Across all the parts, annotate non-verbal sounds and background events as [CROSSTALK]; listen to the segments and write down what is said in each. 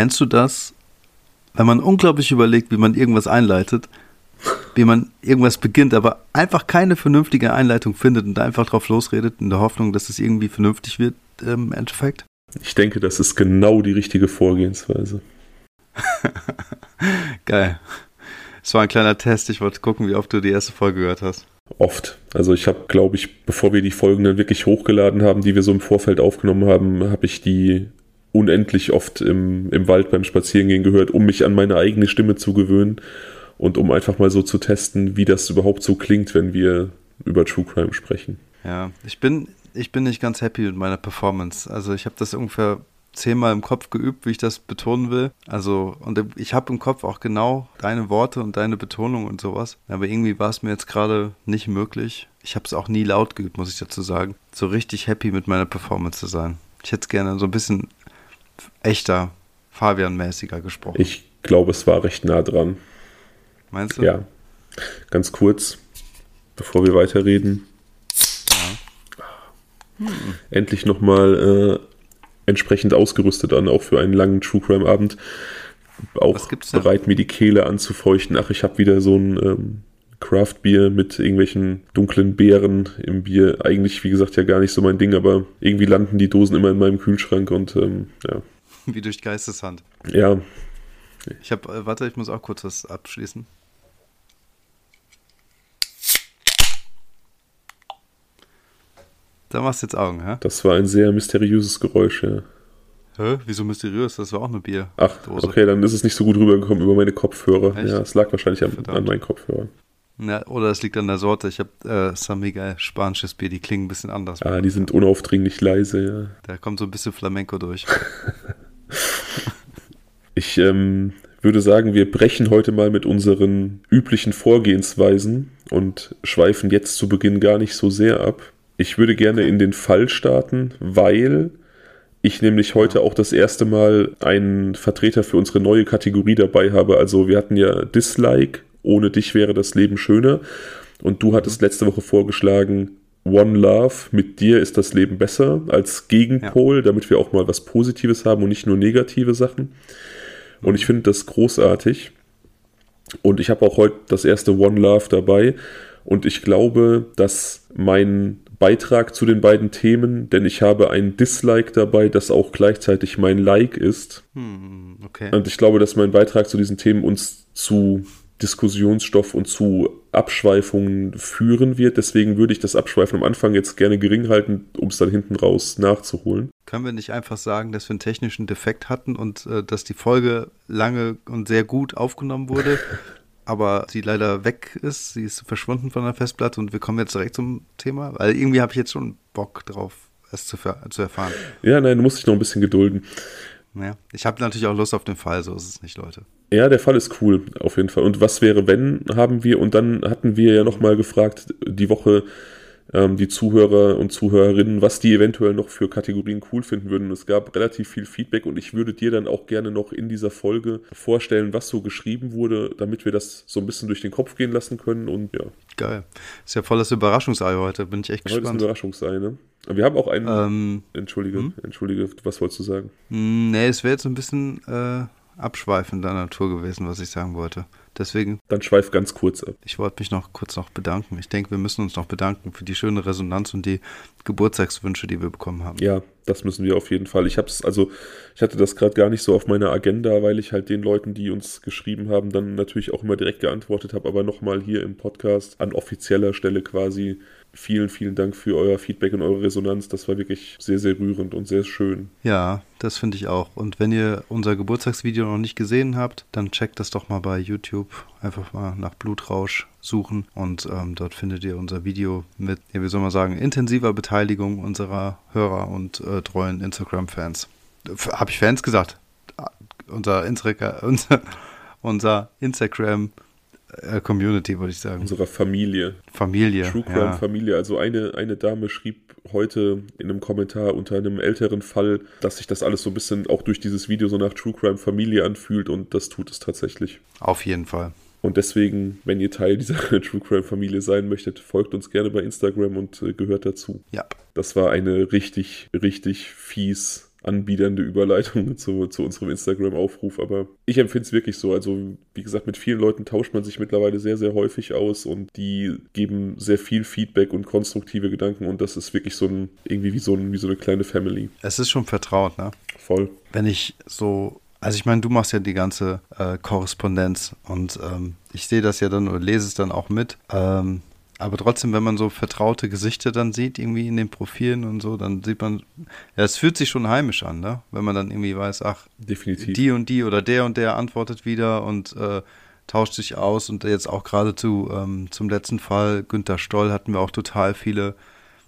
Kennst du das, wenn man unglaublich überlegt, wie man irgendwas einleitet, wie man irgendwas beginnt, aber einfach keine vernünftige Einleitung findet und einfach drauf losredet, in der Hoffnung, dass es irgendwie vernünftig wird im Endeffekt? Ich denke, das ist genau die richtige Vorgehensweise. [LAUGHS] Geil. Es war ein kleiner Test. Ich wollte gucken, wie oft du die erste Folge gehört hast. Oft. Also ich habe, glaube ich, bevor wir die Folgen dann wirklich hochgeladen haben, die wir so im Vorfeld aufgenommen haben, habe ich die unendlich oft im, im Wald beim Spazierengehen gehört, um mich an meine eigene Stimme zu gewöhnen und um einfach mal so zu testen, wie das überhaupt so klingt, wenn wir über True Crime sprechen. Ja, ich bin, ich bin nicht ganz happy mit meiner Performance. Also ich habe das ungefähr zehnmal im Kopf geübt, wie ich das betonen will. Also, und ich habe im Kopf auch genau deine Worte und deine Betonung und sowas. Aber irgendwie war es mir jetzt gerade nicht möglich. Ich habe es auch nie laut geübt, muss ich dazu sagen. So richtig happy mit meiner Performance zu sein. Ich hätte es gerne so ein bisschen echter, Fabian-mäßiger gesprochen. Ich glaube, es war recht nah dran. Meinst du? Ja. Ganz kurz, bevor wir weiterreden. Ja. Hm. Endlich nochmal äh, entsprechend ausgerüstet an, auch für einen langen True Crime Abend. Auch bereit, mir die Kehle anzufeuchten. Ach, ich habe wieder so ein ähm, Craft Bier mit irgendwelchen dunklen Beeren im Bier. Eigentlich, wie gesagt, ja gar nicht so mein Ding, aber irgendwie landen die Dosen immer in meinem Kühlschrank und ähm, ja. [LAUGHS] Wie durch Geisteshand. Ja. Ich habe, äh, warte, ich muss auch kurz was abschließen. Da machst du jetzt Augen, hä? Das war ein sehr mysteriöses Geräusch, ja. Hä? Wieso mysteriös? Das war auch eine Bier. Ach, okay, dann ist es nicht so gut rübergekommen über meine Kopfhörer. Echt? Ja, es lag wahrscheinlich an, an, meinen Kopfhörern. Ja, oder es liegt an der Sorte. Ich habe äh, San Miguel spanisches Bier, die klingen ein bisschen anders. Ah, die sind unaufdringlich leise, ja. Da kommt so ein bisschen Flamenco durch. [LAUGHS] ich ähm, würde sagen, wir brechen heute mal mit unseren üblichen Vorgehensweisen und schweifen jetzt zu Beginn gar nicht so sehr ab. Ich würde gerne in den Fall starten, weil ich nämlich heute auch das erste Mal einen Vertreter für unsere neue Kategorie dabei habe. Also wir hatten ja Dislike, ohne dich wäre das Leben schöner. Und du hattest letzte Woche vorgeschlagen, One Love, mit dir ist das Leben besser als Gegenpol, ja. damit wir auch mal was Positives haben und nicht nur negative Sachen. Und ich finde das großartig. Und ich habe auch heute das erste One Love dabei. Und ich glaube, dass mein Beitrag zu den beiden Themen, denn ich habe ein Dislike dabei, das auch gleichzeitig mein Like ist. Hm, okay. Und ich glaube, dass mein Beitrag zu diesen Themen uns zu Diskussionsstoff und zu Abschweifungen führen wird. Deswegen würde ich das Abschweifen am Anfang jetzt gerne gering halten, um es dann hinten raus nachzuholen. Können wir nicht einfach sagen, dass wir einen technischen Defekt hatten und äh, dass die Folge lange und sehr gut aufgenommen wurde [LAUGHS] aber sie leider weg ist. Sie ist verschwunden von der Festplatte und wir kommen jetzt direkt zum Thema, weil irgendwie habe ich jetzt schon Bock drauf, es zu, zu erfahren. Ja, nein, du musst dich noch ein bisschen gedulden. Ja, ich habe natürlich auch Lust auf den Fall, so ist es nicht, Leute. Ja, der Fall ist cool, auf jeden Fall. Und was wäre, wenn, haben wir, und dann hatten wir ja nochmal gefragt, die Woche, ähm, die Zuhörer und Zuhörerinnen, was die eventuell noch für Kategorien cool finden würden. Es gab relativ viel Feedback und ich würde dir dann auch gerne noch in dieser Folge vorstellen, was so geschrieben wurde, damit wir das so ein bisschen durch den Kopf gehen lassen können und ja. Geil. Ist ja voll das Überraschungsei heute, bin ich echt heute gespannt. Heute ist ein Überraschungsei, ne? Wir haben auch einen. Ähm, entschuldige, hm? entschuldige, was wolltest du sagen? Hm, nee, es wäre jetzt ein bisschen äh, abschweifender Natur gewesen, was ich sagen wollte. Deswegen. Dann schweif ganz kurz ab. Ich wollte mich noch kurz noch bedanken. Ich denke, wir müssen uns noch bedanken für die schöne Resonanz und die Geburtstagswünsche, die wir bekommen haben. Ja, das müssen wir auf jeden Fall. Ich habe es, also ich hatte das gerade gar nicht so auf meiner Agenda, weil ich halt den Leuten, die uns geschrieben haben, dann natürlich auch immer direkt geantwortet habe, aber nochmal hier im Podcast an offizieller Stelle quasi vielen, vielen Dank für euer Feedback und eure Resonanz. Das war wirklich sehr, sehr rührend und sehr schön. Ja, das finde ich auch. Und wenn ihr unser Geburtstagsvideo noch nicht gesehen habt, dann checkt das doch mal bei YouTube. Einfach mal nach Blutrausch suchen und ähm, dort findet ihr unser Video mit, ja, wie soll man sagen, intensiver Beteiligung unserer Hörer und äh, treuen Instagram-Fans. Habe ich Fans gesagt? Unser, Insta [LAUGHS] unser, unser Instagram äh, Community, würde ich sagen. Unserer Familie. Familie. True Crime ja. Familie. Also eine, eine Dame schrieb heute in einem Kommentar unter einem älteren Fall, dass sich das alles so ein bisschen auch durch dieses Video so nach True Crime Familie anfühlt und das tut es tatsächlich. Auf jeden Fall. Und deswegen, wenn ihr Teil dieser [LAUGHS] True Crime Familie sein möchtet, folgt uns gerne bei Instagram und äh, gehört dazu. Ja. Das war eine richtig, richtig fies anbiedernde Überleitung [LAUGHS] zu, zu unserem Instagram-Aufruf, aber ich empfinde es wirklich so. Also, wie gesagt, mit vielen Leuten tauscht man sich mittlerweile sehr, sehr häufig aus und die geben sehr viel Feedback und konstruktive Gedanken und das ist wirklich so ein, irgendwie wie so, ein, wie so eine kleine Family. Es ist schon vertraut, ne? Voll. Wenn ich so also ich meine, du machst ja die ganze äh, Korrespondenz und ähm, ich sehe das ja dann oder lese es dann auch mit. Ähm, aber trotzdem, wenn man so vertraute Gesichter dann sieht, irgendwie in den Profilen und so, dann sieht man, ja, es fühlt sich schon heimisch an, ne? Wenn man dann irgendwie weiß, ach, definitiv. Die und die oder der und der antwortet wieder und äh, tauscht sich aus. Und jetzt auch gerade zu, ähm, zum letzten Fall, Günter Stoll, hatten wir auch total viele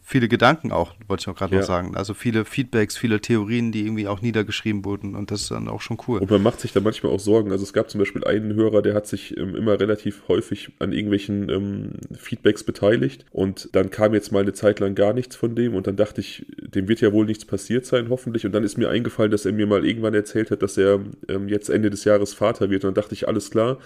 viele Gedanken auch, wollte ich auch gerade ja. noch sagen. Also viele Feedbacks, viele Theorien, die irgendwie auch niedergeschrieben wurden und das ist dann auch schon cool. Und man macht sich da manchmal auch Sorgen. Also es gab zum Beispiel einen Hörer, der hat sich ähm, immer relativ häufig an irgendwelchen ähm, Feedbacks beteiligt und dann kam jetzt mal eine Zeit lang gar nichts von dem und dann dachte ich, dem wird ja wohl nichts passiert sein, hoffentlich. Und dann ist mir eingefallen, dass er mir mal irgendwann erzählt hat, dass er ähm, jetzt Ende des Jahres Vater wird. Und dann dachte ich, alles klar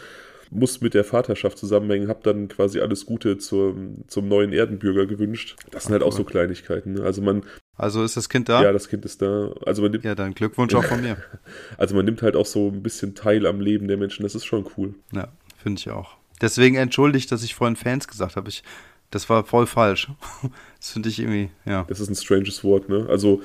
muss mit der Vaterschaft zusammenhängen, habe dann quasi alles Gute zur, zum neuen Erdenbürger gewünscht. Das sind halt auch so Kleinigkeiten. Ne? Also man. Also ist das Kind da? Ja, das Kind ist da. Also man nimmt, ja, dann Glückwunsch auch von mir. [LAUGHS] Also man nimmt halt auch so ein bisschen teil am Leben der Menschen. Das ist schon cool. Ja, finde ich auch. Deswegen entschuldigt, dass ich vorhin Fans gesagt habe. Ich, das war voll falsch. [LAUGHS] Das finde ich irgendwie, ja. Das ist ein stranges Wort, ne? Also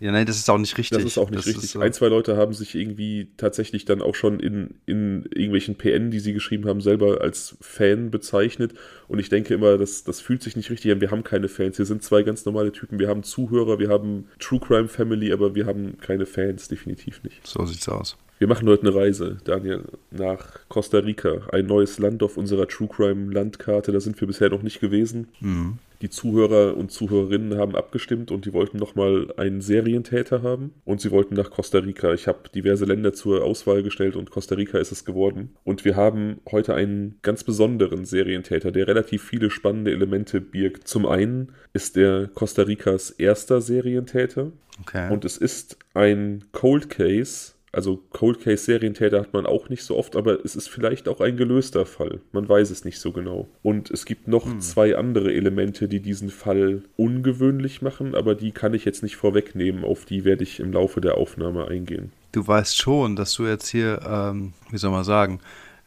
ja, nein, das ist auch nicht richtig. Das ist auch nicht das richtig. So. Ein, zwei Leute haben sich irgendwie tatsächlich dann auch schon in, in irgendwelchen PN, die sie geschrieben haben, selber als Fan bezeichnet. Und ich denke immer, das, das fühlt sich nicht richtig an. Wir haben keine Fans. Wir sind zwei ganz normale Typen. Wir haben Zuhörer, wir haben True Crime Family, aber wir haben keine Fans, definitiv nicht. So sieht's aus. Wir machen heute eine Reise, Daniel, nach Costa Rica. Ein neues Land auf unserer True Crime Landkarte. Da sind wir bisher noch nicht gewesen. Mhm. Die Zuhörer und Zuhörerinnen haben abgestimmt und die wollten nochmal einen Serientäter haben und sie wollten nach Costa Rica. Ich habe diverse Länder zur Auswahl gestellt und Costa Rica ist es geworden. Und wir haben heute einen ganz besonderen Serientäter, der relativ viele spannende Elemente birgt. Zum einen ist er Costa Ricas erster Serientäter okay. und es ist ein Cold Case also Cold Case Serientäter hat man auch nicht so oft, aber es ist vielleicht auch ein gelöster Fall. Man weiß es nicht so genau. Und es gibt noch hm. zwei andere Elemente, die diesen Fall ungewöhnlich machen, aber die kann ich jetzt nicht vorwegnehmen. Auf die werde ich im Laufe der Aufnahme eingehen. Du weißt schon, dass du jetzt hier, ähm, wie soll man sagen,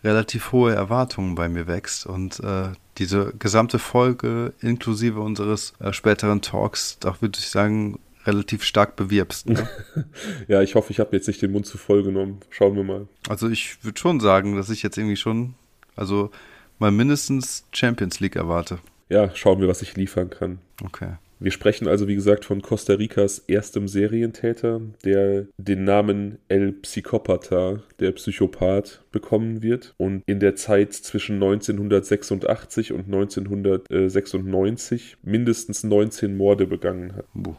relativ hohe Erwartungen bei mir wächst und äh, diese gesamte Folge inklusive unseres äh, späteren Talks, da würde ich sagen, relativ stark bewirbst. Ne? [LAUGHS] ja, ich hoffe, ich habe jetzt nicht den Mund zu voll genommen. Schauen wir mal. Also ich würde schon sagen, dass ich jetzt irgendwie schon, also mal mindestens Champions League erwarte. Ja, schauen wir, was ich liefern kann. Okay. Wir sprechen also, wie gesagt, von Costa Ricas erstem Serientäter, der den Namen El Psicopata, der Psychopath, bekommen wird und in der Zeit zwischen 1986 und 1996 mindestens 19 Morde begangen hat. Buh.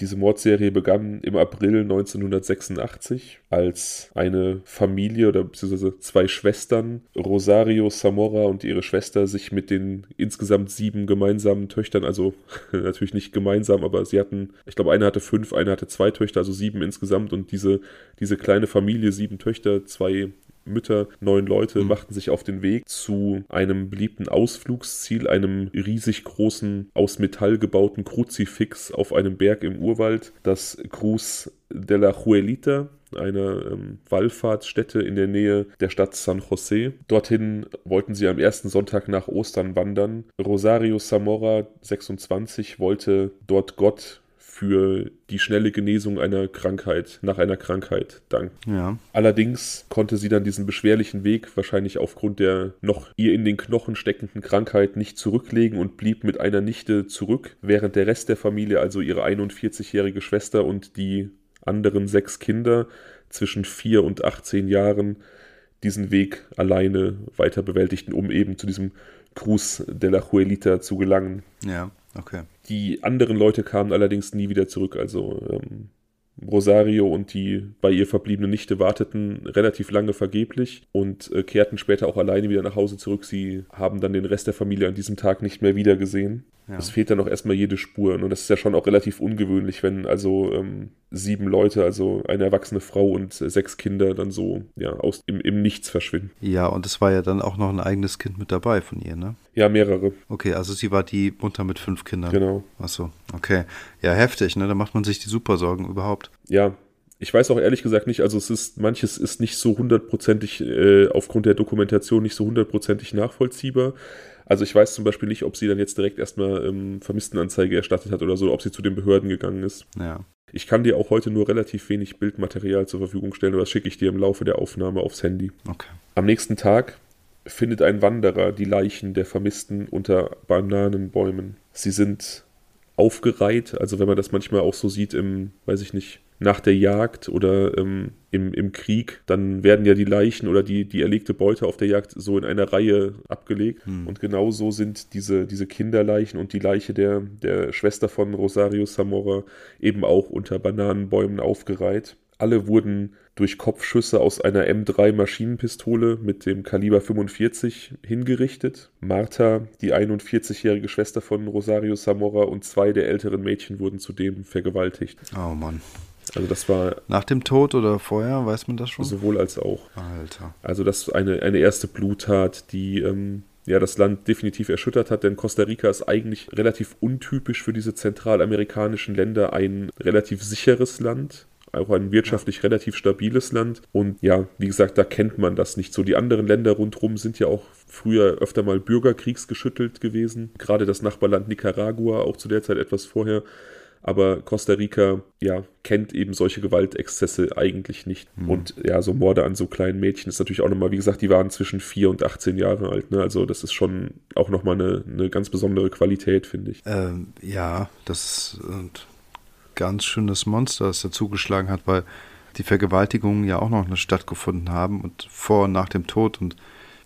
Diese Mordserie begann im April 1986, als eine Familie oder beziehungsweise zwei Schwestern, Rosario Zamora und ihre Schwester, sich mit den insgesamt sieben gemeinsamen Töchtern, also [LAUGHS] natürlich nicht gemeinsam, aber sie hatten, ich glaube, eine hatte fünf, eine hatte zwei Töchter, also sieben insgesamt. Und diese, diese kleine Familie, sieben Töchter, zwei Mütter, neun Leute mhm. machten sich auf den Weg zu einem beliebten Ausflugsziel, einem riesig großen, aus Metall gebauten Kruzifix auf einem Berg im Urwald, das Cruz de la Juelita, einer ähm, Wallfahrtsstätte in der Nähe der Stadt San José. Dorthin wollten sie am ersten Sonntag nach Ostern wandern. Rosario Zamora, 26, wollte dort Gott für die schnelle Genesung einer Krankheit, nach einer Krankheit danken. Ja. Allerdings konnte sie dann diesen beschwerlichen Weg wahrscheinlich aufgrund der noch ihr in den Knochen steckenden Krankheit nicht zurücklegen und blieb mit einer Nichte zurück, während der Rest der Familie, also ihre 41-jährige Schwester und die anderen sechs Kinder zwischen 4 und 18 Jahren diesen Weg alleine weiter bewältigten, um eben zu diesem Cruz de la Juelita zu gelangen. Ja, okay. Die anderen Leute kamen allerdings nie wieder zurück. Also ähm, Rosario und die bei ihr verbliebene Nichte warteten relativ lange vergeblich und äh, kehrten später auch alleine wieder nach Hause zurück. Sie haben dann den Rest der Familie an diesem Tag nicht mehr wiedergesehen. Ja. Es fehlt dann auch erstmal jede Spur. Und das ist ja schon auch relativ ungewöhnlich, wenn also ähm, sieben Leute, also eine erwachsene Frau und äh, sechs Kinder dann so ja, aus, im, im Nichts verschwinden. Ja, und es war ja dann auch noch ein eigenes Kind mit dabei von ihr, ne? Ja, mehrere. Okay, also sie war die Mutter mit fünf Kindern. Genau. Achso, okay. Ja, heftig, ne? Da macht man sich die Supersorgen überhaupt. Ja, ich weiß auch ehrlich gesagt nicht, also es ist, manches ist nicht so hundertprozentig, äh, aufgrund der Dokumentation nicht so hundertprozentig nachvollziehbar. Also ich weiß zum Beispiel nicht, ob sie dann jetzt direkt erstmal ähm, Vermisstenanzeige erstattet hat oder so, ob sie zu den Behörden gegangen ist. Ja. Ich kann dir auch heute nur relativ wenig Bildmaterial zur Verfügung stellen, aber das schicke ich dir im Laufe der Aufnahme aufs Handy. Okay. Am nächsten Tag findet ein Wanderer die Leichen der Vermissten unter Bananenbäumen. Sie sind aufgereiht, also wenn man das manchmal auch so sieht im, weiß ich nicht, nach der Jagd oder ähm, im, im Krieg, dann werden ja die Leichen oder die, die erlegte Beute auf der Jagd so in einer Reihe abgelegt. Hm. Und genauso sind diese, diese Kinderleichen und die Leiche der, der Schwester von Rosario Zamora eben auch unter Bananenbäumen aufgereiht. Alle wurden durch Kopfschüsse aus einer M3 Maschinenpistole mit dem Kaliber 45 hingerichtet. Martha, die 41-jährige Schwester von Rosario Zamora und zwei der älteren Mädchen wurden zudem vergewaltigt. Oh Mann. Also das war. Nach dem Tod oder vorher, weiß man das schon? Sowohl als auch. Alter. Also das ist eine, eine erste Bluttat, die ähm, ja das Land definitiv erschüttert hat, denn Costa Rica ist eigentlich relativ untypisch für diese zentralamerikanischen Länder ein relativ sicheres Land auch ein wirtschaftlich relativ stabiles Land. Und ja, wie gesagt, da kennt man das nicht so. Die anderen Länder rundherum sind ja auch früher öfter mal bürgerkriegsgeschüttelt gewesen. Gerade das Nachbarland Nicaragua, auch zu der Zeit etwas vorher. Aber Costa Rica, ja, kennt eben solche Gewaltexzesse eigentlich nicht. Mhm. Und ja, so Morde an so kleinen Mädchen ist natürlich auch nochmal, wie gesagt, die waren zwischen 4 und 18 Jahre alt. Ne? Also das ist schon auch nochmal eine, eine ganz besondere Qualität, finde ich. Ähm, ja, das ist ein ganz schönes Monster, das dazugeschlagen hat, weil die Vergewaltigungen ja auch noch stattgefunden haben und vor und nach dem Tod und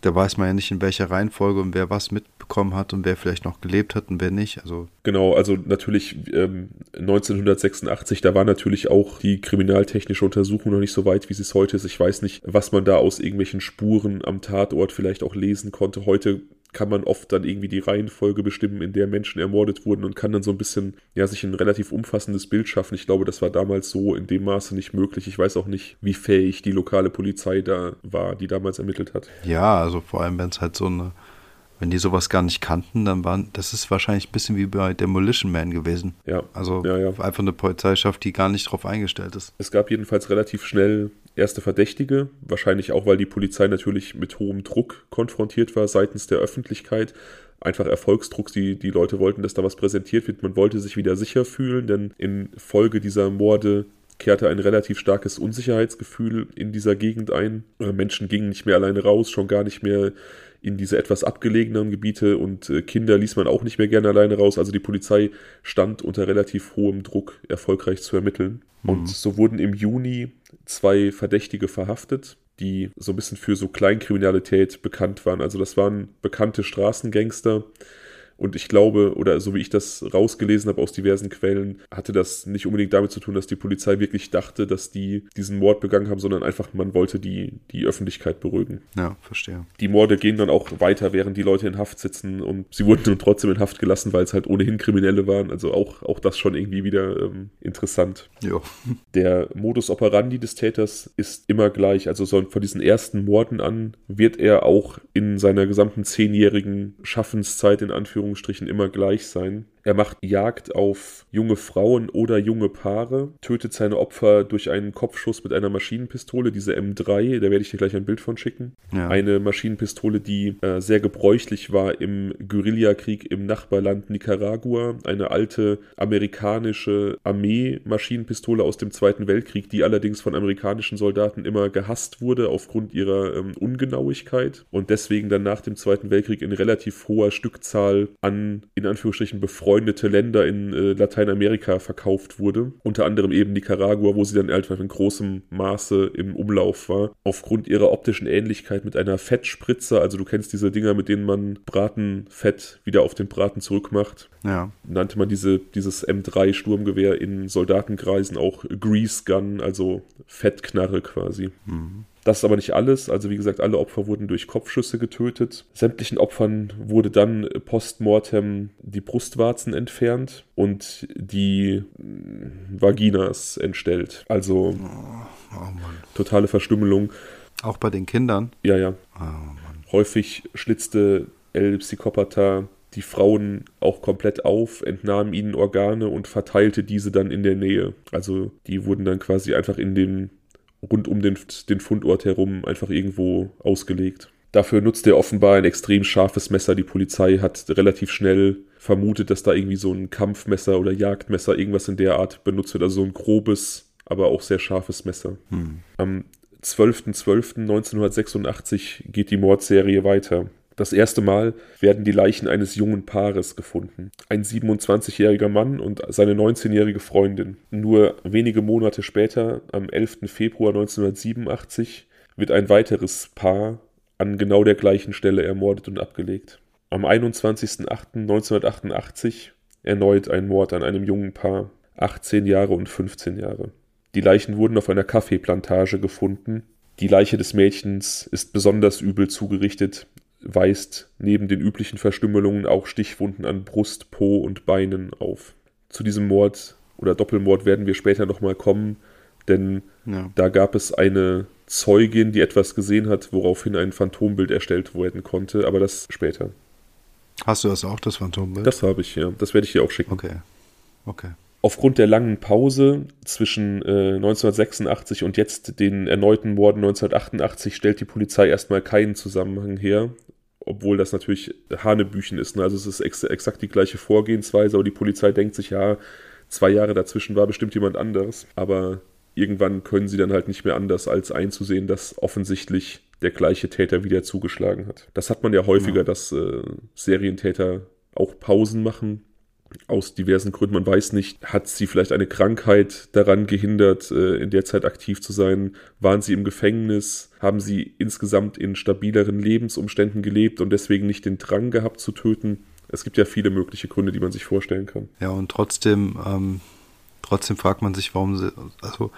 da weiß man ja nicht, in welcher Reihenfolge und wer was mitbekommen hat und wer vielleicht noch gelebt hat und wer nicht. Also genau, also natürlich ähm, 1986, da war natürlich auch die kriminaltechnische Untersuchung noch nicht so weit, wie sie es heute ist. Ich weiß nicht, was man da aus irgendwelchen Spuren am Tatort vielleicht auch lesen konnte. Heute kann man oft dann irgendwie die Reihenfolge bestimmen, in der Menschen ermordet wurden und kann dann so ein bisschen, ja, sich ein relativ umfassendes Bild schaffen. Ich glaube, das war damals so in dem Maße nicht möglich. Ich weiß auch nicht, wie fähig die lokale Polizei da war, die damals ermittelt hat. Ja, also vor allem, wenn es halt so eine wenn die sowas gar nicht kannten, dann waren, das ist wahrscheinlich ein bisschen wie bei Demolition Man gewesen. Ja. Also ja, ja. einfach eine Polizeischaft, die gar nicht darauf eingestellt ist. Es gab jedenfalls relativ schnell erste Verdächtige, wahrscheinlich auch, weil die Polizei natürlich mit hohem Druck konfrontiert war seitens der Öffentlichkeit. Einfach Erfolgsdruck, die, die Leute wollten, dass da was präsentiert wird. Man wollte sich wieder sicher fühlen, denn infolge dieser Morde kehrte ein relativ starkes Unsicherheitsgefühl in dieser Gegend ein. Menschen gingen nicht mehr alleine raus, schon gar nicht mehr in diese etwas abgelegeneren Gebiete und äh, Kinder ließ man auch nicht mehr gerne alleine raus. Also die Polizei stand unter relativ hohem Druck, erfolgreich zu ermitteln. Mhm. Und so wurden im Juni zwei Verdächtige verhaftet, die so ein bisschen für so Kleinkriminalität bekannt waren. Also das waren bekannte Straßengangster, und ich glaube, oder so wie ich das rausgelesen habe aus diversen Quellen, hatte das nicht unbedingt damit zu tun, dass die Polizei wirklich dachte, dass die diesen Mord begangen haben, sondern einfach, man wollte die, die Öffentlichkeit beruhigen. Ja, verstehe. Die Morde gehen dann auch weiter, während die Leute in Haft sitzen und sie wurden nun trotzdem in Haft gelassen, weil es halt ohnehin Kriminelle waren. Also auch, auch das schon irgendwie wieder ähm, interessant. Ja. Der Modus operandi des Täters ist immer gleich. Also so von diesen ersten Morden an wird er auch in seiner gesamten zehnjährigen Schaffenszeit in Anführungszeichen Anführungsstrichen immer gleich sein. Er macht Jagd auf junge Frauen oder junge Paare, tötet seine Opfer durch einen Kopfschuss mit einer Maschinenpistole, diese M3, da werde ich dir gleich ein Bild von schicken. Ja. Eine Maschinenpistole, die äh, sehr gebräuchlich war im Guerillakrieg im Nachbarland Nicaragua. Eine alte amerikanische Armee-Maschinenpistole aus dem Zweiten Weltkrieg, die allerdings von amerikanischen Soldaten immer gehasst wurde aufgrund ihrer ähm, Ungenauigkeit und deswegen dann nach dem Zweiten Weltkrieg in relativ hoher Stückzahl an, in Anführungsstrichen, befreundeten befreundete Länder in äh, Lateinamerika verkauft wurde. Unter anderem eben Nicaragua, wo sie dann einfach in großem Maße im Umlauf war. Aufgrund ihrer optischen Ähnlichkeit mit einer Fettspritze, also du kennst diese Dinger, mit denen man Bratenfett wieder auf den Braten zurückmacht. Ja. Nannte man diese, dieses M3 Sturmgewehr in Soldatenkreisen auch Grease Gun, also Fettknarre quasi. Mhm. Das ist aber nicht alles. Also wie gesagt, alle Opfer wurden durch Kopfschüsse getötet. Sämtlichen Opfern wurde dann postmortem die Brustwarzen entfernt und die Vaginas entstellt. Also oh, oh totale Verstümmelung. Auch bei den Kindern? Ja, ja. Oh, Häufig schlitzte El Psychopatha die Frauen auch komplett auf, entnahm ihnen Organe und verteilte diese dann in der Nähe. Also die wurden dann quasi einfach in den rund um den, den Fundort herum einfach irgendwo ausgelegt. Dafür nutzte er offenbar ein extrem scharfes Messer. Die Polizei hat relativ schnell vermutet, dass da irgendwie so ein Kampfmesser oder Jagdmesser, irgendwas in der Art benutzt wird. Also so ein grobes, aber auch sehr scharfes Messer. Hm. Am 12.12.1986 geht die Mordserie weiter. Das erste Mal werden die Leichen eines jungen Paares gefunden. Ein 27-jähriger Mann und seine 19-jährige Freundin. Nur wenige Monate später, am 11. Februar 1987, wird ein weiteres Paar an genau der gleichen Stelle ermordet und abgelegt. Am 21.08.1988 erneut ein Mord an einem jungen Paar, 18 Jahre und 15 Jahre. Die Leichen wurden auf einer Kaffeeplantage gefunden. Die Leiche des Mädchens ist besonders übel zugerichtet weist neben den üblichen Verstümmelungen auch Stichwunden an Brust, Po und Beinen auf. Zu diesem Mord oder Doppelmord werden wir später nochmal kommen, denn ja. da gab es eine Zeugin, die etwas gesehen hat, woraufhin ein Phantombild erstellt werden konnte, aber das später. Hast du das auch, das Phantombild? Das habe ich, ja. Das werde ich dir auch schicken. Okay. Okay. Aufgrund der langen Pause zwischen äh, 1986 und jetzt den erneuten Morden 1988 stellt die Polizei erstmal keinen Zusammenhang her obwohl das natürlich Hanebüchen ist. Ne? Also es ist ex exakt die gleiche Vorgehensweise, aber die Polizei denkt sich, ja, zwei Jahre dazwischen war bestimmt jemand anderes. Aber irgendwann können sie dann halt nicht mehr anders, als einzusehen, dass offensichtlich der gleiche Täter wieder zugeschlagen hat. Das hat man ja häufiger, ja. dass äh, Serientäter auch Pausen machen, aus diversen Gründen. Man weiß nicht, hat sie vielleicht eine Krankheit daran gehindert, äh, in der Zeit aktiv zu sein? Waren sie im Gefängnis? Haben sie insgesamt in stabileren Lebensumständen gelebt und deswegen nicht den Drang gehabt zu töten? Es gibt ja viele mögliche Gründe, die man sich vorstellen kann. Ja, und trotzdem, ähm, trotzdem fragt man sich, warum sie, also,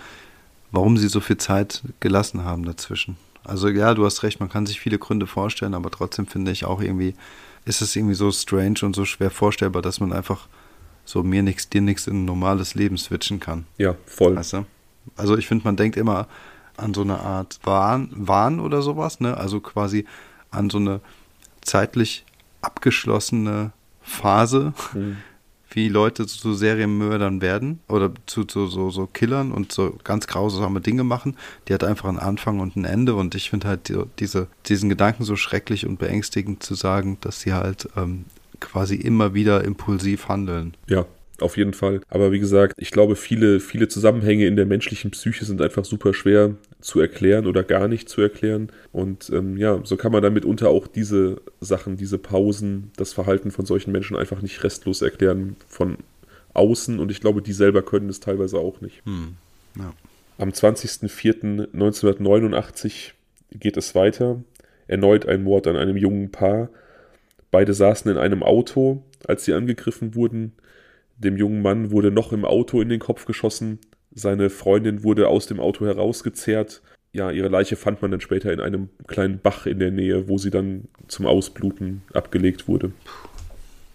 warum sie so viel Zeit gelassen haben dazwischen. Also ja, du hast recht, man kann sich viele Gründe vorstellen, aber trotzdem finde ich auch irgendwie, ist es irgendwie so strange und so schwer vorstellbar, dass man einfach so mir nichts, dir nichts in ein normales Leben switchen kann. Ja, voll. Weißt du? Also ich finde, man denkt immer an so eine Art Wahn, Wahn oder sowas, ne? Also quasi an so eine zeitlich abgeschlossene Phase, mhm wie Leute zu Serienmördern werden oder zu, zu so, so Killern und so ganz grausame Dinge machen. Die hat einfach einen Anfang und ein Ende und ich finde halt die, diese, diesen Gedanken so schrecklich und beängstigend zu sagen, dass sie halt ähm, quasi immer wieder impulsiv handeln. Ja, auf jeden Fall. Aber wie gesagt, ich glaube, viele, viele Zusammenhänge in der menschlichen Psyche sind einfach super schwer zu erklären oder gar nicht zu erklären. Und ähm, ja, so kann man dann mitunter auch diese Sachen, diese Pausen, das Verhalten von solchen Menschen einfach nicht restlos erklären von außen. Und ich glaube, die selber können es teilweise auch nicht. Hm. Ja. Am 20.04.1989 geht es weiter. Erneut ein Mord an einem jungen Paar. Beide saßen in einem Auto, als sie angegriffen wurden. Dem jungen Mann wurde noch im Auto in den Kopf geschossen. Seine Freundin wurde aus dem Auto herausgezerrt. Ja, ihre Leiche fand man dann später in einem kleinen Bach in der Nähe, wo sie dann zum Ausbluten abgelegt wurde.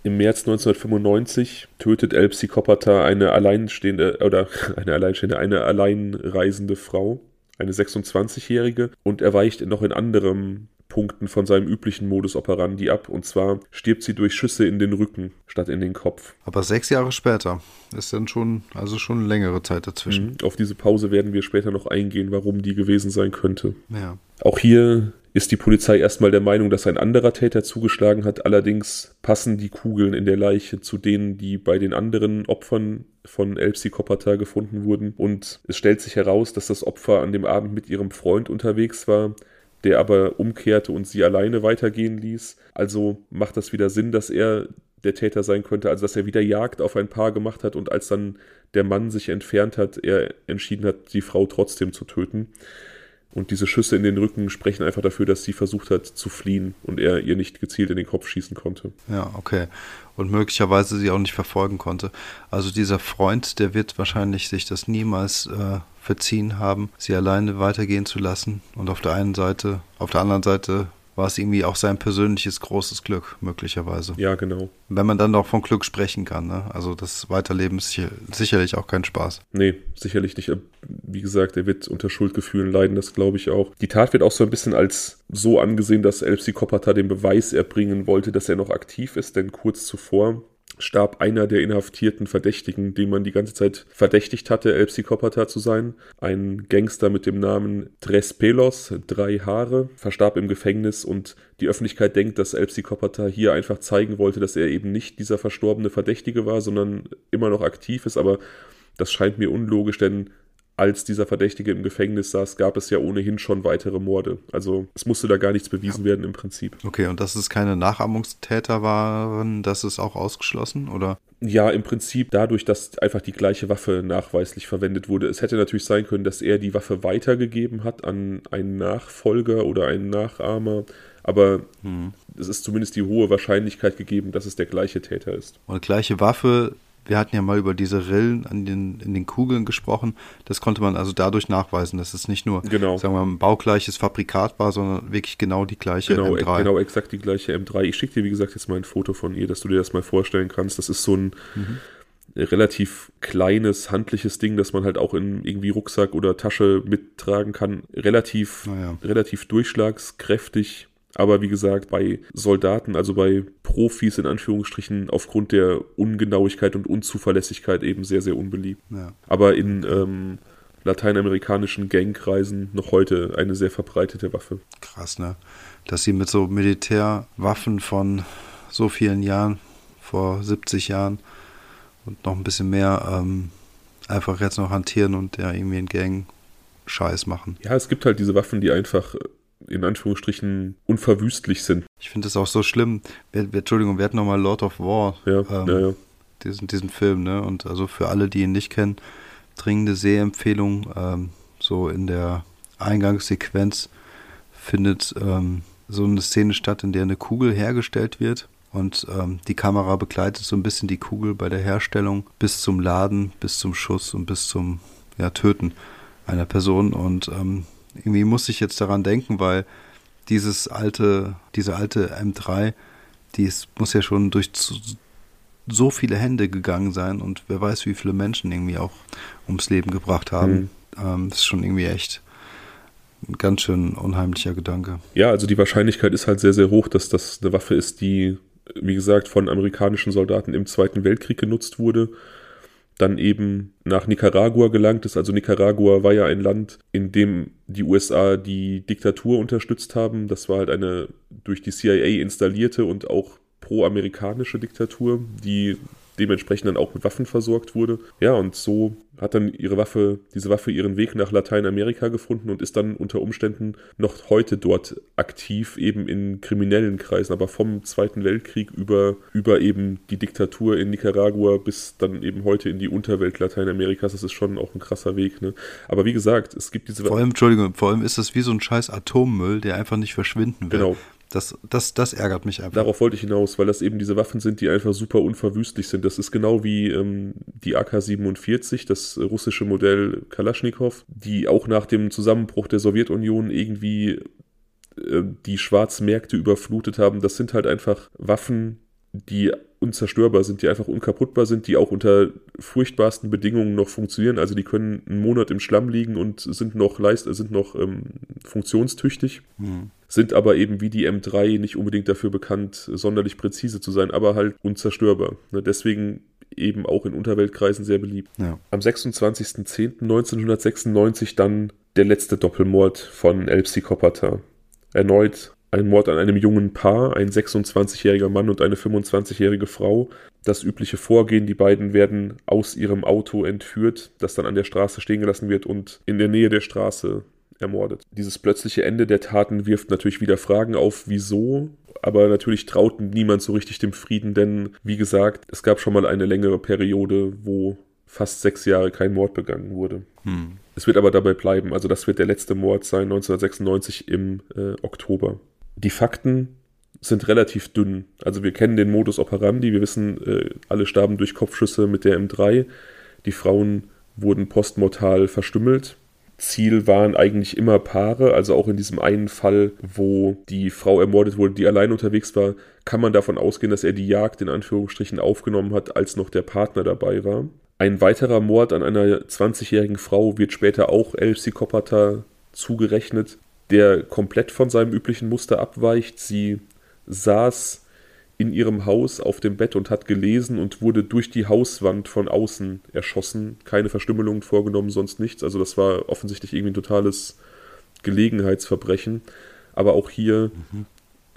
Im März 1995 tötet El Psychopatha eine alleinstehende oder [LAUGHS] eine alleinstehende, eine alleinreisende Frau, eine 26-jährige, und erweicht noch in anderem Punkten von seinem üblichen Modus operandi ab. Und zwar stirbt sie durch Schüsse in den Rücken statt in den Kopf. Aber sechs Jahre später ist dann schon, also schon eine längere Zeit dazwischen. Mhm. Auf diese Pause werden wir später noch eingehen, warum die gewesen sein könnte. Ja. Auch hier ist die Polizei erstmal der Meinung, dass ein anderer Täter zugeschlagen hat. Allerdings passen die Kugeln in der Leiche zu denen, die bei den anderen Opfern von El Psychopatha gefunden wurden. Und es stellt sich heraus, dass das Opfer an dem Abend mit ihrem Freund unterwegs war der aber umkehrte und sie alleine weitergehen ließ. Also macht das wieder Sinn, dass er der Täter sein könnte, also dass er wieder Jagd auf ein Paar gemacht hat und als dann der Mann sich entfernt hat, er entschieden hat, die Frau trotzdem zu töten. Und diese Schüsse in den Rücken sprechen einfach dafür, dass sie versucht hat zu fliehen und er ihr nicht gezielt in den Kopf schießen konnte. Ja, okay. Und möglicherweise sie auch nicht verfolgen konnte. Also dieser Freund, der wird wahrscheinlich sich das niemals äh, verziehen haben, sie alleine weitergehen zu lassen. Und auf der einen Seite, auf der anderen Seite war es irgendwie auch sein persönliches großes Glück, möglicherweise. Ja, genau. Wenn man dann auch von Glück sprechen kann, ne? Also das Weiterleben ist sicher, sicherlich auch kein Spaß. Nee, sicherlich nicht. Wie gesagt, er wird unter Schuldgefühlen leiden, das glaube ich auch. Die Tat wird auch so ein bisschen als so angesehen, dass El Psicopata den Beweis erbringen wollte, dass er noch aktiv ist, denn kurz zuvor starb einer der inhaftierten Verdächtigen, den man die ganze Zeit verdächtigt hatte, El Psicopata zu sein. Ein Gangster mit dem Namen Tres Pelos, drei Haare, verstarb im Gefängnis und die Öffentlichkeit denkt, dass El Psicopata hier einfach zeigen wollte, dass er eben nicht dieser verstorbene Verdächtige war, sondern immer noch aktiv ist, aber das scheint mir unlogisch, denn als dieser Verdächtige im Gefängnis saß, gab es ja ohnehin schon weitere Morde. Also es musste da gar nichts bewiesen werden im Prinzip. Okay, und dass es keine Nachahmungstäter waren, das ist auch ausgeschlossen, oder? Ja, im Prinzip dadurch, dass einfach die gleiche Waffe nachweislich verwendet wurde. Es hätte natürlich sein können, dass er die Waffe weitergegeben hat an einen Nachfolger oder einen Nachahmer. Aber hm. es ist zumindest die hohe Wahrscheinlichkeit gegeben, dass es der gleiche Täter ist. Und gleiche Waffe wir hatten ja mal über diese Rillen an den, in den Kugeln gesprochen. Das konnte man also dadurch nachweisen, dass es nicht nur genau. sagen wir ein baugleiches Fabrikat war, sondern wirklich genau die gleiche genau, M3. Genau, exakt die gleiche M3. Ich schicke dir, wie gesagt, jetzt mal ein Foto von ihr, dass du dir das mal vorstellen kannst. Das ist so ein mhm. relativ kleines, handliches Ding, das man halt auch in irgendwie Rucksack oder Tasche mittragen kann. Relativ, ja. relativ durchschlagskräftig aber wie gesagt, bei Soldaten, also bei Profis in Anführungsstrichen, aufgrund der Ungenauigkeit und Unzuverlässigkeit eben sehr, sehr unbeliebt. Ja. Aber in ähm, lateinamerikanischen Gangkreisen noch heute eine sehr verbreitete Waffe. Krass, ne? Dass sie mit so Militärwaffen von so vielen Jahren, vor 70 Jahren und noch ein bisschen mehr, ähm, einfach jetzt noch hantieren und ja irgendwie einen Gang Scheiß machen. Ja, es gibt halt diese Waffen, die einfach in Anführungsstrichen unverwüstlich sind. Ich finde das auch so schlimm. Wir, wir, Entschuldigung, wir hatten nochmal Lord of War. Ja, ähm, ja, ja. Diesen, diesen Film, ne? Und also für alle, die ihn nicht kennen, dringende Sehempfehlung. Ähm, so in der Eingangssequenz findet ähm, so eine Szene statt, in der eine Kugel hergestellt wird. Und ähm, die Kamera begleitet so ein bisschen die Kugel bei der Herstellung bis zum Laden, bis zum Schuss und bis zum ja, Töten einer Person. Und ähm, irgendwie muss ich jetzt daran denken, weil dieses alte, diese alte M3, die ist, muss ja schon durch so viele Hände gegangen sein und wer weiß, wie viele Menschen irgendwie auch ums Leben gebracht haben. Mhm. Ähm, das ist schon irgendwie echt ein ganz schön unheimlicher Gedanke. Ja, also die Wahrscheinlichkeit ist halt sehr, sehr hoch, dass das eine Waffe ist, die, wie gesagt, von amerikanischen Soldaten im Zweiten Weltkrieg genutzt wurde dann eben nach Nicaragua gelangt ist. Also Nicaragua war ja ein Land, in dem die USA die Diktatur unterstützt haben. Das war halt eine durch die CIA installierte und auch pro-amerikanische Diktatur, die dementsprechend dann auch mit Waffen versorgt wurde. Ja, und so hat dann ihre Waffe, diese Waffe ihren Weg nach Lateinamerika gefunden und ist dann unter Umständen noch heute dort aktiv, eben in kriminellen Kreisen, aber vom Zweiten Weltkrieg über, über eben die Diktatur in Nicaragua bis dann eben heute in die Unterwelt Lateinamerikas. Das ist schon auch ein krasser Weg. Ne? Aber wie gesagt, es gibt diese. Vor allem, Entschuldigung, vor allem ist das wie so ein scheiß Atommüll, der einfach nicht verschwinden will. Genau. Das, das, das ärgert mich einfach. Darauf wollte ich hinaus, weil das eben diese Waffen sind, die einfach super unverwüstlich sind. Das ist genau wie ähm, die AK-47, das russische Modell Kalaschnikow, die auch nach dem Zusammenbruch der Sowjetunion irgendwie äh, die Schwarzmärkte überflutet haben. Das sind halt einfach Waffen, die unzerstörbar sind, die einfach unkaputtbar sind, die auch unter furchtbarsten Bedingungen noch funktionieren. Also die können einen Monat im Schlamm liegen und sind noch leist, sind noch ähm, funktionstüchtig, mhm. Sind aber eben wie die M3 nicht unbedingt dafür bekannt, sonderlich präzise zu sein, aber halt unzerstörbar. Ne? Deswegen eben auch in Unterweltkreisen sehr beliebt. Ja. Am 26.10.1996 dann der letzte Doppelmord von El Psicopata. Erneut ein Mord an einem jungen Paar, ein 26-jähriger Mann und eine 25-jährige Frau. Das übliche Vorgehen, die beiden werden aus ihrem Auto entführt, das dann an der Straße stehen gelassen wird und in der Nähe der Straße ermordet. Dieses plötzliche Ende der Taten wirft natürlich wieder Fragen auf, wieso, aber natürlich traut niemand so richtig dem Frieden, denn wie gesagt, es gab schon mal eine längere Periode, wo fast sechs Jahre kein Mord begangen wurde. Hm. Es wird aber dabei bleiben. Also das wird der letzte Mord sein, 1996 im äh, Oktober. Die Fakten sind relativ dünn. Also wir kennen den Modus operandi, wir wissen, äh, alle starben durch Kopfschüsse mit der M3. Die Frauen wurden postmortal verstümmelt. Ziel waren eigentlich immer Paare, also auch in diesem einen Fall, wo die Frau ermordet wurde, die allein unterwegs war, kann man davon ausgehen, dass er die Jagd in Anführungsstrichen aufgenommen hat, als noch der Partner dabei war. Ein weiterer Mord an einer 20-jährigen Frau wird später auch Elsie Koppata zugerechnet, der komplett von seinem üblichen Muster abweicht. Sie saß in ihrem Haus auf dem Bett und hat gelesen und wurde durch die Hauswand von außen erschossen. Keine Verstümmelungen vorgenommen, sonst nichts. Also das war offensichtlich irgendwie ein totales Gelegenheitsverbrechen. Aber auch hier mhm.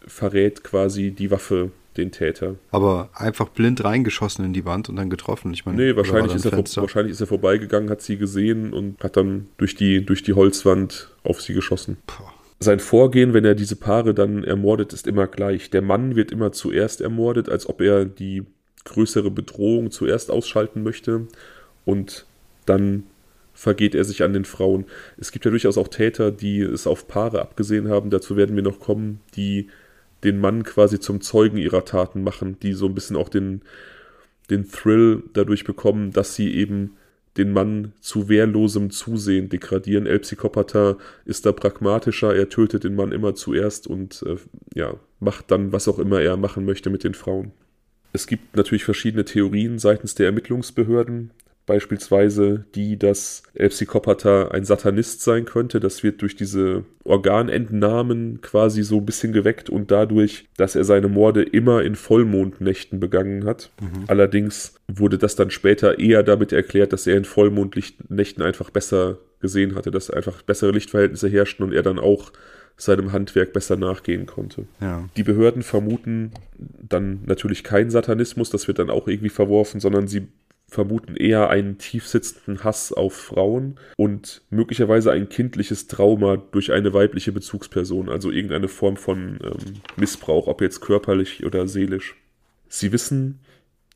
verrät quasi die Waffe den Täter. Aber einfach blind reingeschossen in die Wand und dann getroffen. Ich meine, nee, wahrscheinlich ist, er vor, wahrscheinlich ist er vorbeigegangen, hat sie gesehen und hat dann durch die, durch die Holzwand auf sie geschossen. Puh sein Vorgehen, wenn er diese Paare dann ermordet, ist immer gleich. Der Mann wird immer zuerst ermordet, als ob er die größere Bedrohung zuerst ausschalten möchte und dann vergeht er sich an den Frauen. Es gibt ja durchaus auch Täter, die es auf Paare abgesehen haben, dazu werden wir noch kommen, die den Mann quasi zum Zeugen ihrer Taten machen, die so ein bisschen auch den, den Thrill dadurch bekommen, dass sie eben den Mann zu wehrlosem Zusehen degradieren. El Psychopather ist da pragmatischer, er tötet den Mann immer zuerst und äh, ja, macht dann, was auch immer er machen möchte mit den Frauen. Es gibt natürlich verschiedene Theorien seitens der Ermittlungsbehörden, Beispielsweise die, dass El Psychopatha ein Satanist sein könnte. Das wird durch diese Organentnahmen quasi so ein bisschen geweckt und dadurch, dass er seine Morde immer in Vollmondnächten begangen hat. Mhm. Allerdings wurde das dann später eher damit erklärt, dass er in Vollmondnächten einfach besser gesehen hatte, dass einfach bessere Lichtverhältnisse herrschten und er dann auch seinem Handwerk besser nachgehen konnte. Ja. Die Behörden vermuten dann natürlich keinen Satanismus, das wird dann auch irgendwie verworfen, sondern sie vermuten eher einen tiefsitzenden Hass auf Frauen und möglicherweise ein kindliches Trauma durch eine weibliche Bezugsperson, also irgendeine Form von ähm, Missbrauch, ob jetzt körperlich oder seelisch. Sie wissen,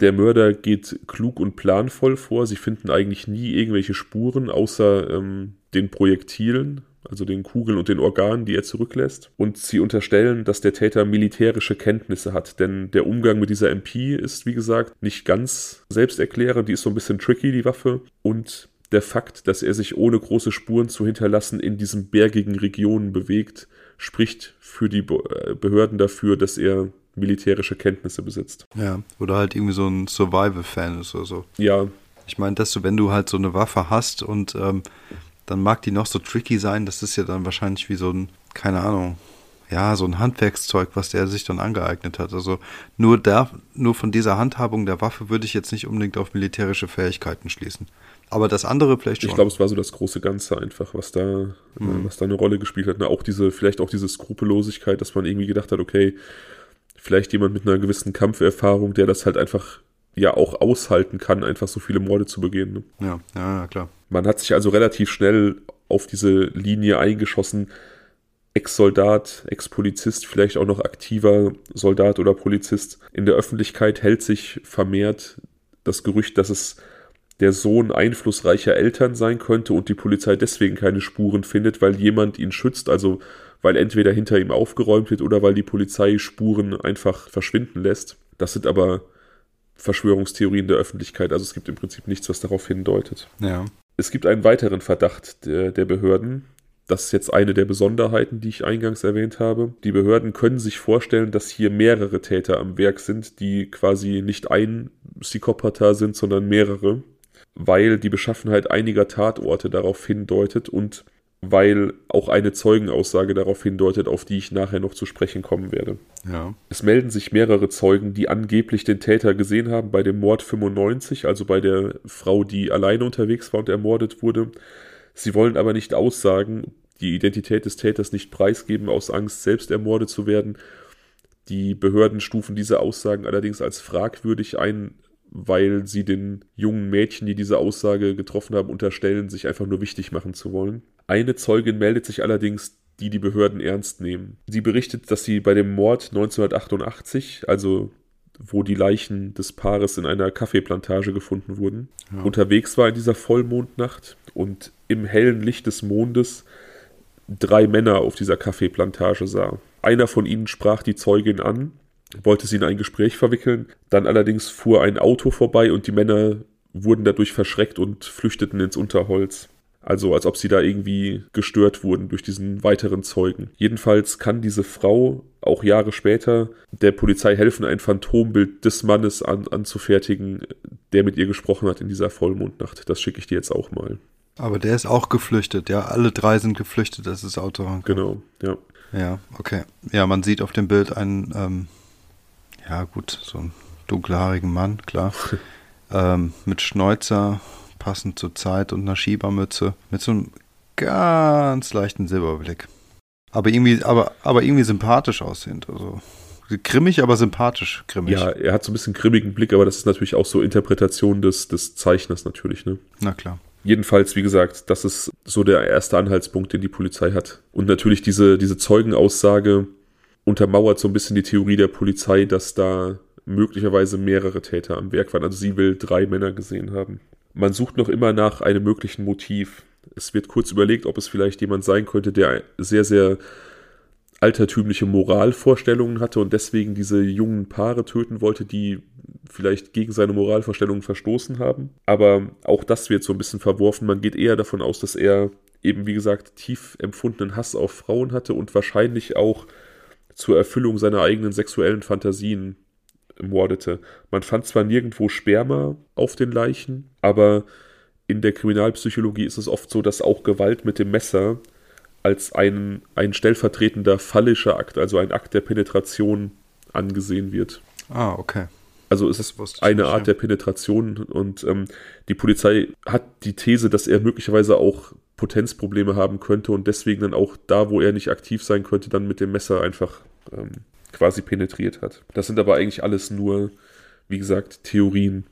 der Mörder geht klug und planvoll vor. Sie finden eigentlich nie irgendwelche Spuren außer ähm, den Projektilen, also den Kugeln und den Organen, die er zurücklässt. Und sie unterstellen, dass der Täter militärische Kenntnisse hat, denn der Umgang mit dieser MP ist, wie gesagt, nicht ganz selbsterklärend, die ist so ein bisschen tricky, die Waffe. Und der Fakt, dass er sich ohne große Spuren zu hinterlassen in diesen bergigen Regionen bewegt, spricht für die äh, Behörden dafür, dass er militärische Kenntnisse besitzt. Ja, oder halt irgendwie so ein Survival-Fan ist oder so. Ja. Ich meine, dass du, wenn du halt so eine Waffe hast und ähm, dann mag die noch so tricky sein. Das ist ja dann wahrscheinlich wie so ein, keine Ahnung, ja, so ein Handwerkszeug, was der sich dann angeeignet hat. Also nur, da, nur von dieser Handhabung der Waffe würde ich jetzt nicht unbedingt auf militärische Fähigkeiten schließen. Aber das andere vielleicht schon. Ich glaube, es war so das große Ganze einfach, was da, mhm. was da eine Rolle gespielt hat. Na, auch diese, vielleicht auch diese Skrupellosigkeit, dass man irgendwie gedacht hat, okay, vielleicht jemand mit einer gewissen Kampferfahrung, der das halt einfach ja auch aushalten kann, einfach so viele Morde zu begehen. Ne? Ja, ja, ja, klar. Man hat sich also relativ schnell auf diese Linie eingeschossen. Ex-Soldat, Ex-Polizist, vielleicht auch noch aktiver Soldat oder Polizist. In der Öffentlichkeit hält sich vermehrt das Gerücht, dass es der Sohn einflussreicher Eltern sein könnte und die Polizei deswegen keine Spuren findet, weil jemand ihn schützt, also weil entweder hinter ihm aufgeräumt wird oder weil die Polizei Spuren einfach verschwinden lässt. Das sind aber Verschwörungstheorien der Öffentlichkeit. Also es gibt im Prinzip nichts, was darauf hindeutet. Ja. Es gibt einen weiteren Verdacht der, der Behörden. Das ist jetzt eine der Besonderheiten, die ich eingangs erwähnt habe. Die Behörden können sich vorstellen, dass hier mehrere Täter am Werk sind, die quasi nicht ein Psychopather sind, sondern mehrere, weil die Beschaffenheit einiger Tatorte darauf hindeutet und weil auch eine Zeugenaussage darauf hindeutet, auf die ich nachher noch zu sprechen kommen werde. Ja. Es melden sich mehrere Zeugen, die angeblich den Täter gesehen haben bei dem Mord 95, also bei der Frau, die alleine unterwegs war und ermordet wurde. Sie wollen aber nicht aussagen, die Identität des Täters nicht preisgeben, aus Angst, selbst ermordet zu werden. Die Behörden stufen diese Aussagen allerdings als fragwürdig ein, weil sie den jungen Mädchen, die diese Aussage getroffen haben, unterstellen, sich einfach nur wichtig machen zu wollen. Eine Zeugin meldet sich allerdings, die die Behörden ernst nehmen. Sie berichtet, dass sie bei dem Mord 1988, also wo die Leichen des Paares in einer Kaffeeplantage gefunden wurden. Ja. Unterwegs war in dieser Vollmondnacht und im hellen Licht des Mondes drei Männer auf dieser Kaffeeplantage sah. Einer von ihnen sprach die Zeugin an, wollte sie in ein Gespräch verwickeln, dann allerdings fuhr ein Auto vorbei und die Männer wurden dadurch verschreckt und flüchteten ins Unterholz. Also als ob sie da irgendwie gestört wurden durch diesen weiteren Zeugen. Jedenfalls kann diese Frau auch Jahre später der Polizei helfen, ein Phantombild des Mannes an, anzufertigen, der mit ihr gesprochen hat in dieser Vollmondnacht. Das schicke ich dir jetzt auch mal. Aber der ist auch geflüchtet, ja. Alle drei sind geflüchtet, das ist Auto rankam. Genau, ja. Ja, okay. Ja, man sieht auf dem Bild einen, ähm, ja gut, so einen dunkelhaarigen Mann, klar. [LAUGHS] ähm, mit Schnäuzer, passend zur Zeit und einer Schiebermütze mit so einem ganz leichten Silberblick. Aber irgendwie, aber, aber irgendwie sympathisch aussehend. Also grimmig, aber sympathisch grimmig. Ja, er hat so ein bisschen grimmigen Blick, aber das ist natürlich auch so Interpretation des, des Zeichners natürlich, ne? Na klar. Jedenfalls, wie gesagt, das ist so der erste Anhaltspunkt, den die Polizei hat. Und natürlich diese, diese Zeugenaussage untermauert so ein bisschen die Theorie der Polizei, dass da möglicherweise mehrere Täter am Werk waren. Also sie will drei Männer gesehen haben. Man sucht noch immer nach einem möglichen Motiv. Es wird kurz überlegt, ob es vielleicht jemand sein könnte, der sehr, sehr altertümliche Moralvorstellungen hatte und deswegen diese jungen Paare töten wollte, die vielleicht gegen seine Moralvorstellungen verstoßen haben. Aber auch das wird so ein bisschen verworfen. Man geht eher davon aus, dass er eben, wie gesagt, tief empfundenen Hass auf Frauen hatte und wahrscheinlich auch zur Erfüllung seiner eigenen sexuellen Fantasien mordete. Man fand zwar nirgendwo Sperma auf den Leichen, aber in der Kriminalpsychologie ist es oft so, dass auch Gewalt mit dem Messer als ein, ein stellvertretender phallischer Akt, also ein Akt der Penetration angesehen wird. Ah, okay. Also es ist eine nicht, Art ja. der Penetration und ähm, die Polizei hat die These, dass er möglicherweise auch Potenzprobleme haben könnte und deswegen dann auch da, wo er nicht aktiv sein könnte, dann mit dem Messer einfach ähm, quasi penetriert hat. Das sind aber eigentlich alles nur, wie gesagt, Theorien.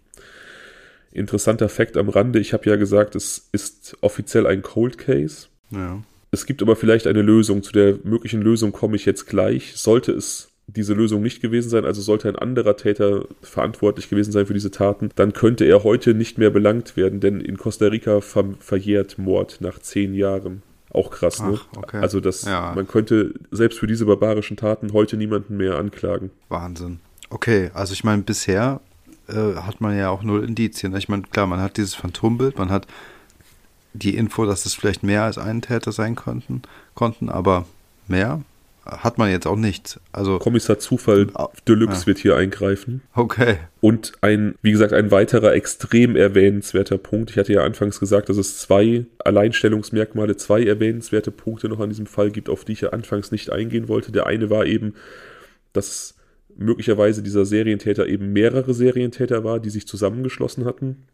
Interessanter Fakt am Rande, ich habe ja gesagt, es ist offiziell ein Cold Case. Ja. Es gibt aber vielleicht eine Lösung. Zu der möglichen Lösung komme ich jetzt gleich. Sollte es diese Lösung nicht gewesen sein, also sollte ein anderer Täter verantwortlich gewesen sein für diese Taten, dann könnte er heute nicht mehr belangt werden, denn in Costa Rica ver verjährt Mord nach zehn Jahren. Auch krass, ne? Ach, okay. Also das, ja. man könnte selbst für diese barbarischen Taten heute niemanden mehr anklagen. Wahnsinn. Okay, also ich meine, bisher äh, hat man ja auch null Indizien. Ich meine, klar, man hat dieses Phantombild, man hat die Info, dass es vielleicht mehr als einen Täter sein konnten, konnten, aber mehr hat man jetzt auch nicht. Also Kommissar Zufall Deluxe ja. wird hier eingreifen. Okay. Und ein, wie gesagt, ein weiterer extrem erwähnenswerter Punkt. Ich hatte ja anfangs gesagt, dass es zwei Alleinstellungsmerkmale, zwei erwähnenswerte Punkte noch an diesem Fall gibt, auf die ich ja anfangs nicht eingehen wollte. Der eine war eben, dass möglicherweise dieser Serientäter eben mehrere Serientäter war, die sich zusammengeschlossen hatten.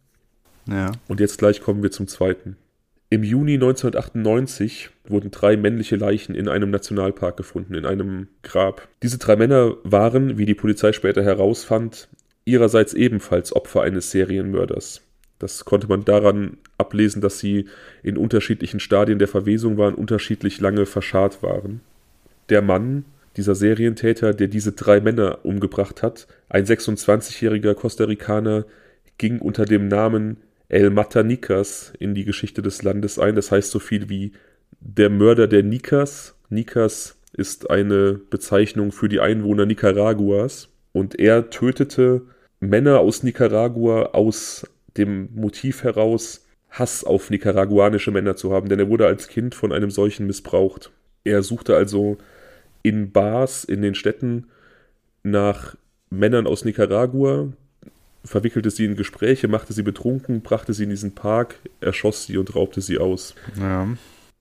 Ja. Und jetzt gleich kommen wir zum zweiten. Im Juni 1998 wurden drei männliche Leichen in einem Nationalpark gefunden, in einem Grab. Diese drei Männer waren, wie die Polizei später herausfand, ihrerseits ebenfalls Opfer eines Serienmörders. Das konnte man daran ablesen, dass sie in unterschiedlichen Stadien der Verwesung waren, unterschiedlich lange verscharrt waren. Der Mann, dieser Serientäter, der diese drei Männer umgebracht hat, ein 26-jähriger Costa Ricaner, ging unter dem Namen El Mata Nikas in die Geschichte des Landes ein. Das heißt so viel wie der Mörder der Nikas. Nikas ist eine Bezeichnung für die Einwohner Nicaraguas. Und er tötete Männer aus Nicaragua aus dem Motiv heraus, Hass auf nicaraguanische Männer zu haben, denn er wurde als Kind von einem solchen missbraucht. Er suchte also in Bars in den Städten nach Männern aus Nicaragua, verwickelte sie in Gespräche, machte sie betrunken, brachte sie in diesen Park, erschoss sie und raubte sie aus. Ja.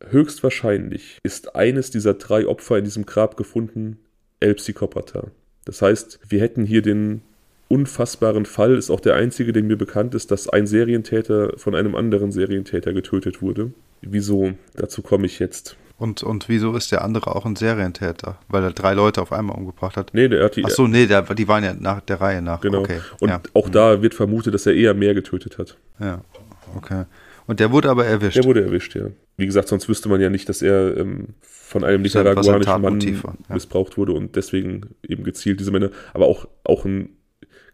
Höchstwahrscheinlich ist eines dieser drei Opfer in diesem Grab gefunden El Psychopatha. Das heißt, wir hätten hier den unfassbaren Fall, ist auch der einzige, der mir bekannt ist, dass ein Serientäter von einem anderen Serientäter getötet wurde. Wieso? Dazu komme ich jetzt. Und, und wieso ist der andere auch ein Serientäter? Weil er drei Leute auf einmal umgebracht hat? Nee, der hat die. Achso, nee, der, die waren ja nach der Reihe nach. Genau. Okay, und ja. auch da wird vermutet, dass er eher mehr getötet hat. Ja, okay. Und der wurde aber erwischt. Der wurde erwischt, ja. Wie gesagt, sonst wüsste man ja nicht, dass er ähm, von einem nicaraguanischen Mann ja. missbraucht wurde und deswegen eben gezielt diese Männer. Aber auch, auch ein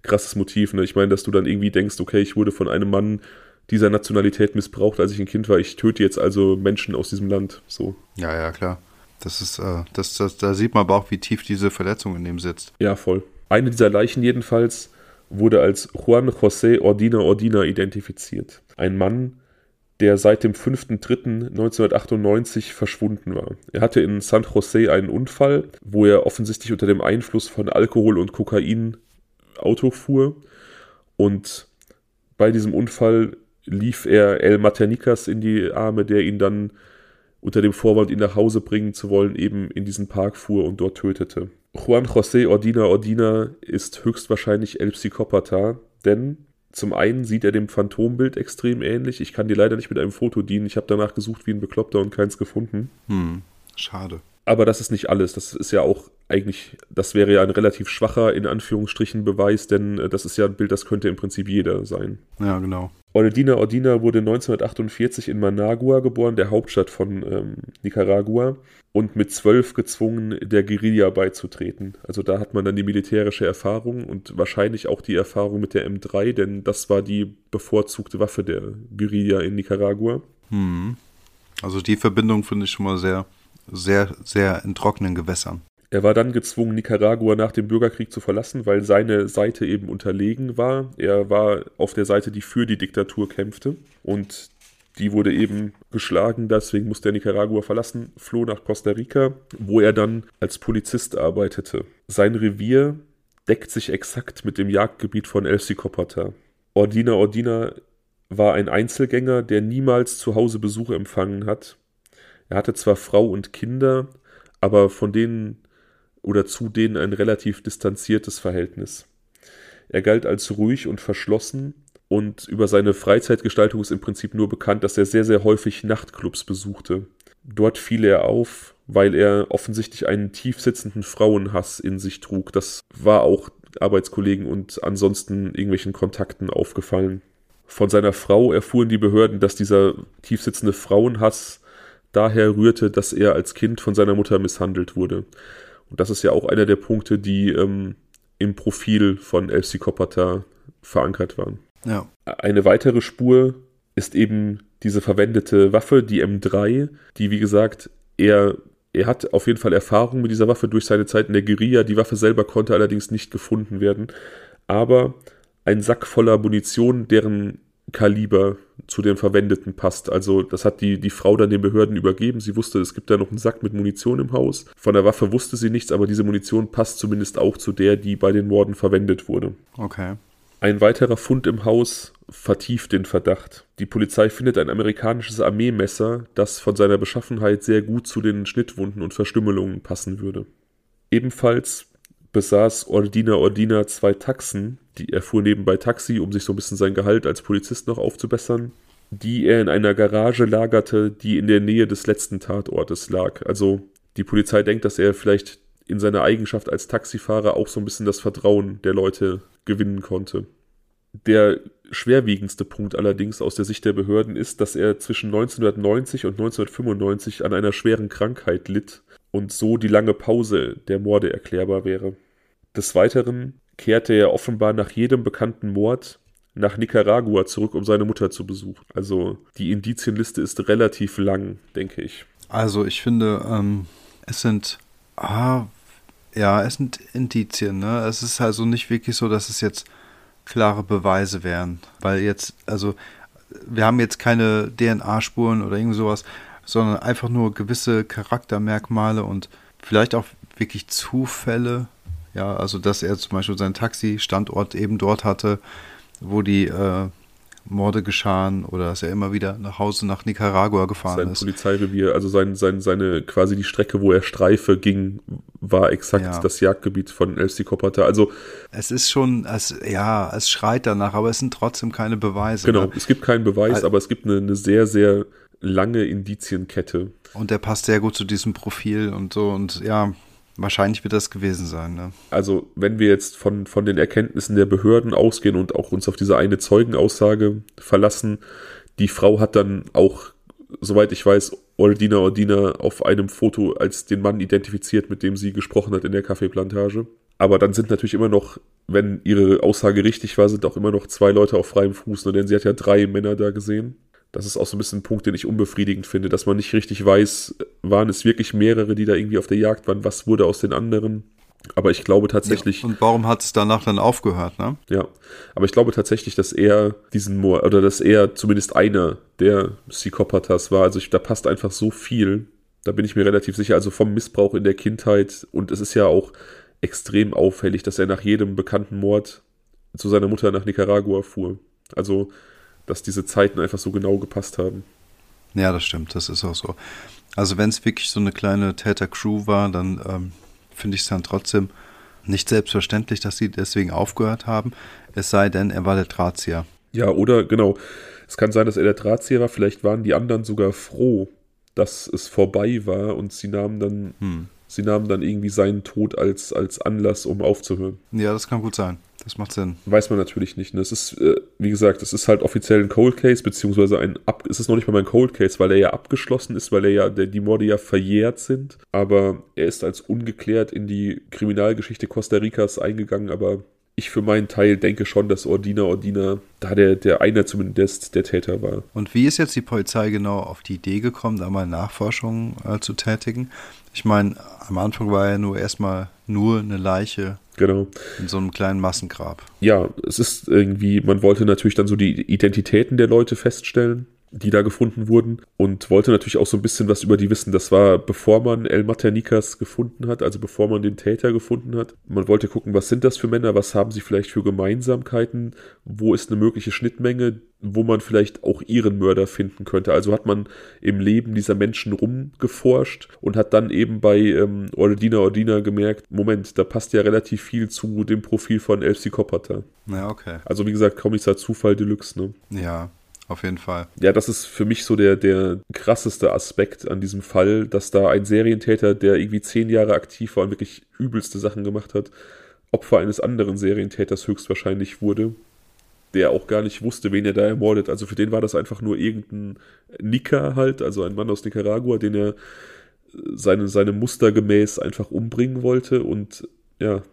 krasses Motiv. Ne? Ich meine, dass du dann irgendwie denkst, okay, ich wurde von einem Mann dieser Nationalität missbraucht, als ich ein Kind war. Ich töte jetzt also Menschen aus diesem Land. So. Ja, ja, klar. Das ist, äh, das, das, da sieht man aber auch, wie tief diese Verletzung in ihm sitzt. Ja, voll. Eine dieser Leichen jedenfalls wurde als Juan José Ordina Ordina identifiziert. Ein Mann, der seit dem 5.3.1998 verschwunden war. Er hatte in San Jose einen Unfall, wo er offensichtlich unter dem Einfluss von Alkohol und Kokain Auto fuhr und bei diesem Unfall lief er El Maternicas in die Arme, der ihn dann unter dem Vorwand, ihn nach Hause bringen zu wollen, eben in diesen Park fuhr und dort tötete. Juan José Ordina Ordina ist höchstwahrscheinlich El Psicopata, denn zum einen sieht er dem Phantombild extrem ähnlich. Ich kann dir leider nicht mit einem Foto dienen. Ich habe danach gesucht wie ein Bekloppter und keins gefunden. Hm, schade. Aber das ist nicht alles. Das ist ja auch eigentlich, das wäre ja ein relativ schwacher, in Anführungsstrichen, Beweis, denn äh, das ist ja ein Bild, das könnte im Prinzip jeder sein. Ja, genau. Ordina Ordina wurde 1948 in Managua geboren, der Hauptstadt von ähm, Nicaragua, und mit zwölf gezwungen, der Guerilla beizutreten. Also da hat man dann die militärische Erfahrung und wahrscheinlich auch die Erfahrung mit der M3, denn das war die bevorzugte Waffe der Guerilla in Nicaragua. Hm. Also die Verbindung finde ich schon mal sehr, sehr, sehr in trockenen Gewässern. Er war dann gezwungen, Nicaragua nach dem Bürgerkrieg zu verlassen, weil seine Seite eben unterlegen war. Er war auf der Seite, die für die Diktatur kämpfte. Und die wurde eben geschlagen, deswegen musste er Nicaragua verlassen, floh nach Costa Rica, wo er dann als Polizist arbeitete. Sein Revier deckt sich exakt mit dem Jagdgebiet von El Sicopata. Ordina Ordina war ein Einzelgänger, der niemals zu Hause Besuch empfangen hat. Er hatte zwar Frau und Kinder, aber von denen oder zu denen ein relativ distanziertes Verhältnis. Er galt als ruhig und verschlossen und über seine Freizeitgestaltung ist im Prinzip nur bekannt, dass er sehr, sehr häufig Nachtclubs besuchte. Dort fiel er auf, weil er offensichtlich einen tiefsitzenden Frauenhass in sich trug. Das war auch Arbeitskollegen und ansonsten irgendwelchen Kontakten aufgefallen. Von seiner Frau erfuhren die Behörden, dass dieser tiefsitzende Frauenhass daher rührte, dass er als Kind von seiner Mutter misshandelt wurde. Und das ist ja auch einer der Punkte, die ähm, im Profil von El Psicopata verankert waren. Ja. Eine weitere Spur ist eben diese verwendete Waffe, die M3, die wie gesagt, er, er hat auf jeden Fall Erfahrung mit dieser Waffe durch seine Zeit in der Guerilla. Die Waffe selber konnte allerdings nicht gefunden werden. Aber ein Sack voller Munition, deren Kaliber zu dem Verwendeten passt. Also das hat die, die Frau dann den Behörden übergeben. Sie wusste, es gibt da noch einen Sack mit Munition im Haus. Von der Waffe wusste sie nichts, aber diese Munition passt zumindest auch zu der, die bei den Morden verwendet wurde. Okay. Ein weiterer Fund im Haus vertieft den Verdacht. Die Polizei findet ein amerikanisches Armeemesser, das von seiner Beschaffenheit sehr gut zu den Schnittwunden und Verstümmelungen passen würde. Ebenfalls besaß Ordina Ordina zwei Taxen, die er fuhr nebenbei Taxi, um sich so ein bisschen sein Gehalt als Polizist noch aufzubessern, die er in einer Garage lagerte, die in der Nähe des letzten Tatortes lag. Also die Polizei denkt, dass er vielleicht in seiner Eigenschaft als Taxifahrer auch so ein bisschen das Vertrauen der Leute gewinnen konnte. Der schwerwiegendste Punkt allerdings aus der Sicht der Behörden ist, dass er zwischen 1990 und 1995 an einer schweren Krankheit litt und so die lange Pause der Morde erklärbar wäre. Des Weiteren kehrte er offenbar nach jedem bekannten Mord nach Nicaragua zurück, um seine Mutter zu besuchen. Also die Indizienliste ist relativ lang, denke ich. Also ich finde, ähm, es sind, ah, ja, es sind Indizien. Ne? Es ist also nicht wirklich so, dass es jetzt klare Beweise wären, weil jetzt, also wir haben jetzt keine DNA-Spuren oder irgend sowas, sondern einfach nur gewisse Charaktermerkmale und vielleicht auch wirklich Zufälle, ja, also dass er zum Beispiel seinen Taxi-Standort eben dort hatte, wo die äh, Morde geschahen oder dass er immer wieder nach Hause nach Nicaragua gefahren sein ist. Sein Polizeirevier, also sein, sein, seine quasi die Strecke, wo er Streife ging, war exakt ja. das Jagdgebiet von El Psicopata. Also es ist schon, es, ja, es schreit danach, aber es sind trotzdem keine Beweise. Genau, ne? es gibt keinen Beweis, also, aber es gibt eine, eine sehr, sehr lange Indizienkette. Und der passt sehr gut zu diesem Profil und so und ja, Wahrscheinlich wird das gewesen sein, ne? Also, wenn wir jetzt von, von den Erkenntnissen der Behörden ausgehen und auch uns auf diese eine Zeugenaussage verlassen, die Frau hat dann auch, soweit ich weiß, Ordina Ordina auf einem Foto als den Mann identifiziert, mit dem sie gesprochen hat in der Kaffeeplantage. Aber dann sind natürlich immer noch, wenn ihre Aussage richtig war, sind auch immer noch zwei Leute auf freiem Fuß. Ne? Denn sie hat ja drei Männer da gesehen. Das ist auch so ein bisschen ein Punkt, den ich unbefriedigend finde, dass man nicht richtig weiß, waren es wirklich mehrere, die da irgendwie auf der Jagd waren, was wurde aus den anderen. Aber ich glaube tatsächlich. Ja, und warum hat es danach dann aufgehört, ne? Ja. Aber ich glaube tatsächlich, dass er diesen Moor, oder dass er zumindest einer der Psychopathas war. Also ich, da passt einfach so viel. Da bin ich mir relativ sicher. Also vom Missbrauch in der Kindheit. Und es ist ja auch extrem auffällig, dass er nach jedem bekannten Mord zu seiner Mutter nach Nicaragua fuhr. Also, dass diese Zeiten einfach so genau gepasst haben. Ja, das stimmt. Das ist auch so. Also wenn es wirklich so eine kleine Täter-Crew war, dann ähm, finde ich es dann trotzdem nicht selbstverständlich, dass sie deswegen aufgehört haben. Es sei denn, er war der Drahtzieher. Ja, oder genau. Es kann sein, dass er der Drahtzieher war. Vielleicht waren die anderen sogar froh, dass es vorbei war und sie nahmen dann, hm. sie nahmen dann irgendwie seinen Tod als, als Anlass, um aufzuhören. Ja, das kann gut sein. Das macht Sinn. Weiß man natürlich nicht. Ne? Es ist, äh, wie gesagt, es ist halt offiziell ein Cold Case, beziehungsweise ein Ab es ist noch nicht mal ein Cold Case, weil er ja abgeschlossen ist, weil er ja, der, die Morde ja verjährt sind. Aber er ist als ungeklärt in die Kriminalgeschichte Costa Ricas eingegangen, aber ich für meinen Teil denke schon, dass Ordina Ordina da der, der einer zumindest der Täter war. Und wie ist jetzt die Polizei genau auf die Idee gekommen, da mal Nachforschungen äh, zu tätigen? Ich meine, am Anfang war ja nur erstmal nur eine Leiche Genau. In so einem kleinen Massengrab. Ja, es ist irgendwie, man wollte natürlich dann so die Identitäten der Leute feststellen die da gefunden wurden und wollte natürlich auch so ein bisschen was über die wissen. Das war bevor man El Maternikas gefunden hat, also bevor man den Täter gefunden hat. Man wollte gucken, was sind das für Männer, was haben sie vielleicht für Gemeinsamkeiten, wo ist eine mögliche Schnittmenge, wo man vielleicht auch ihren Mörder finden könnte. Also hat man im Leben dieser Menschen rumgeforscht und hat dann eben bei ähm, Ordina Ordina gemerkt, Moment, da passt ja relativ viel zu dem Profil von El Psychopather. Ja, okay. Also wie gesagt, Kommissar Zufall Deluxe, ne? Ja, auf jeden Fall. Ja, das ist für mich so der, der krasseste Aspekt an diesem Fall, dass da ein Serientäter, der irgendwie zehn Jahre aktiv war und wirklich übelste Sachen gemacht hat, Opfer eines anderen Serientäters höchstwahrscheinlich wurde, der auch gar nicht wusste, wen er da ermordet. Also für den war das einfach nur irgendein Nika halt, also ein Mann aus Nicaragua, den er seine, seine Muster gemäß einfach umbringen wollte und ja,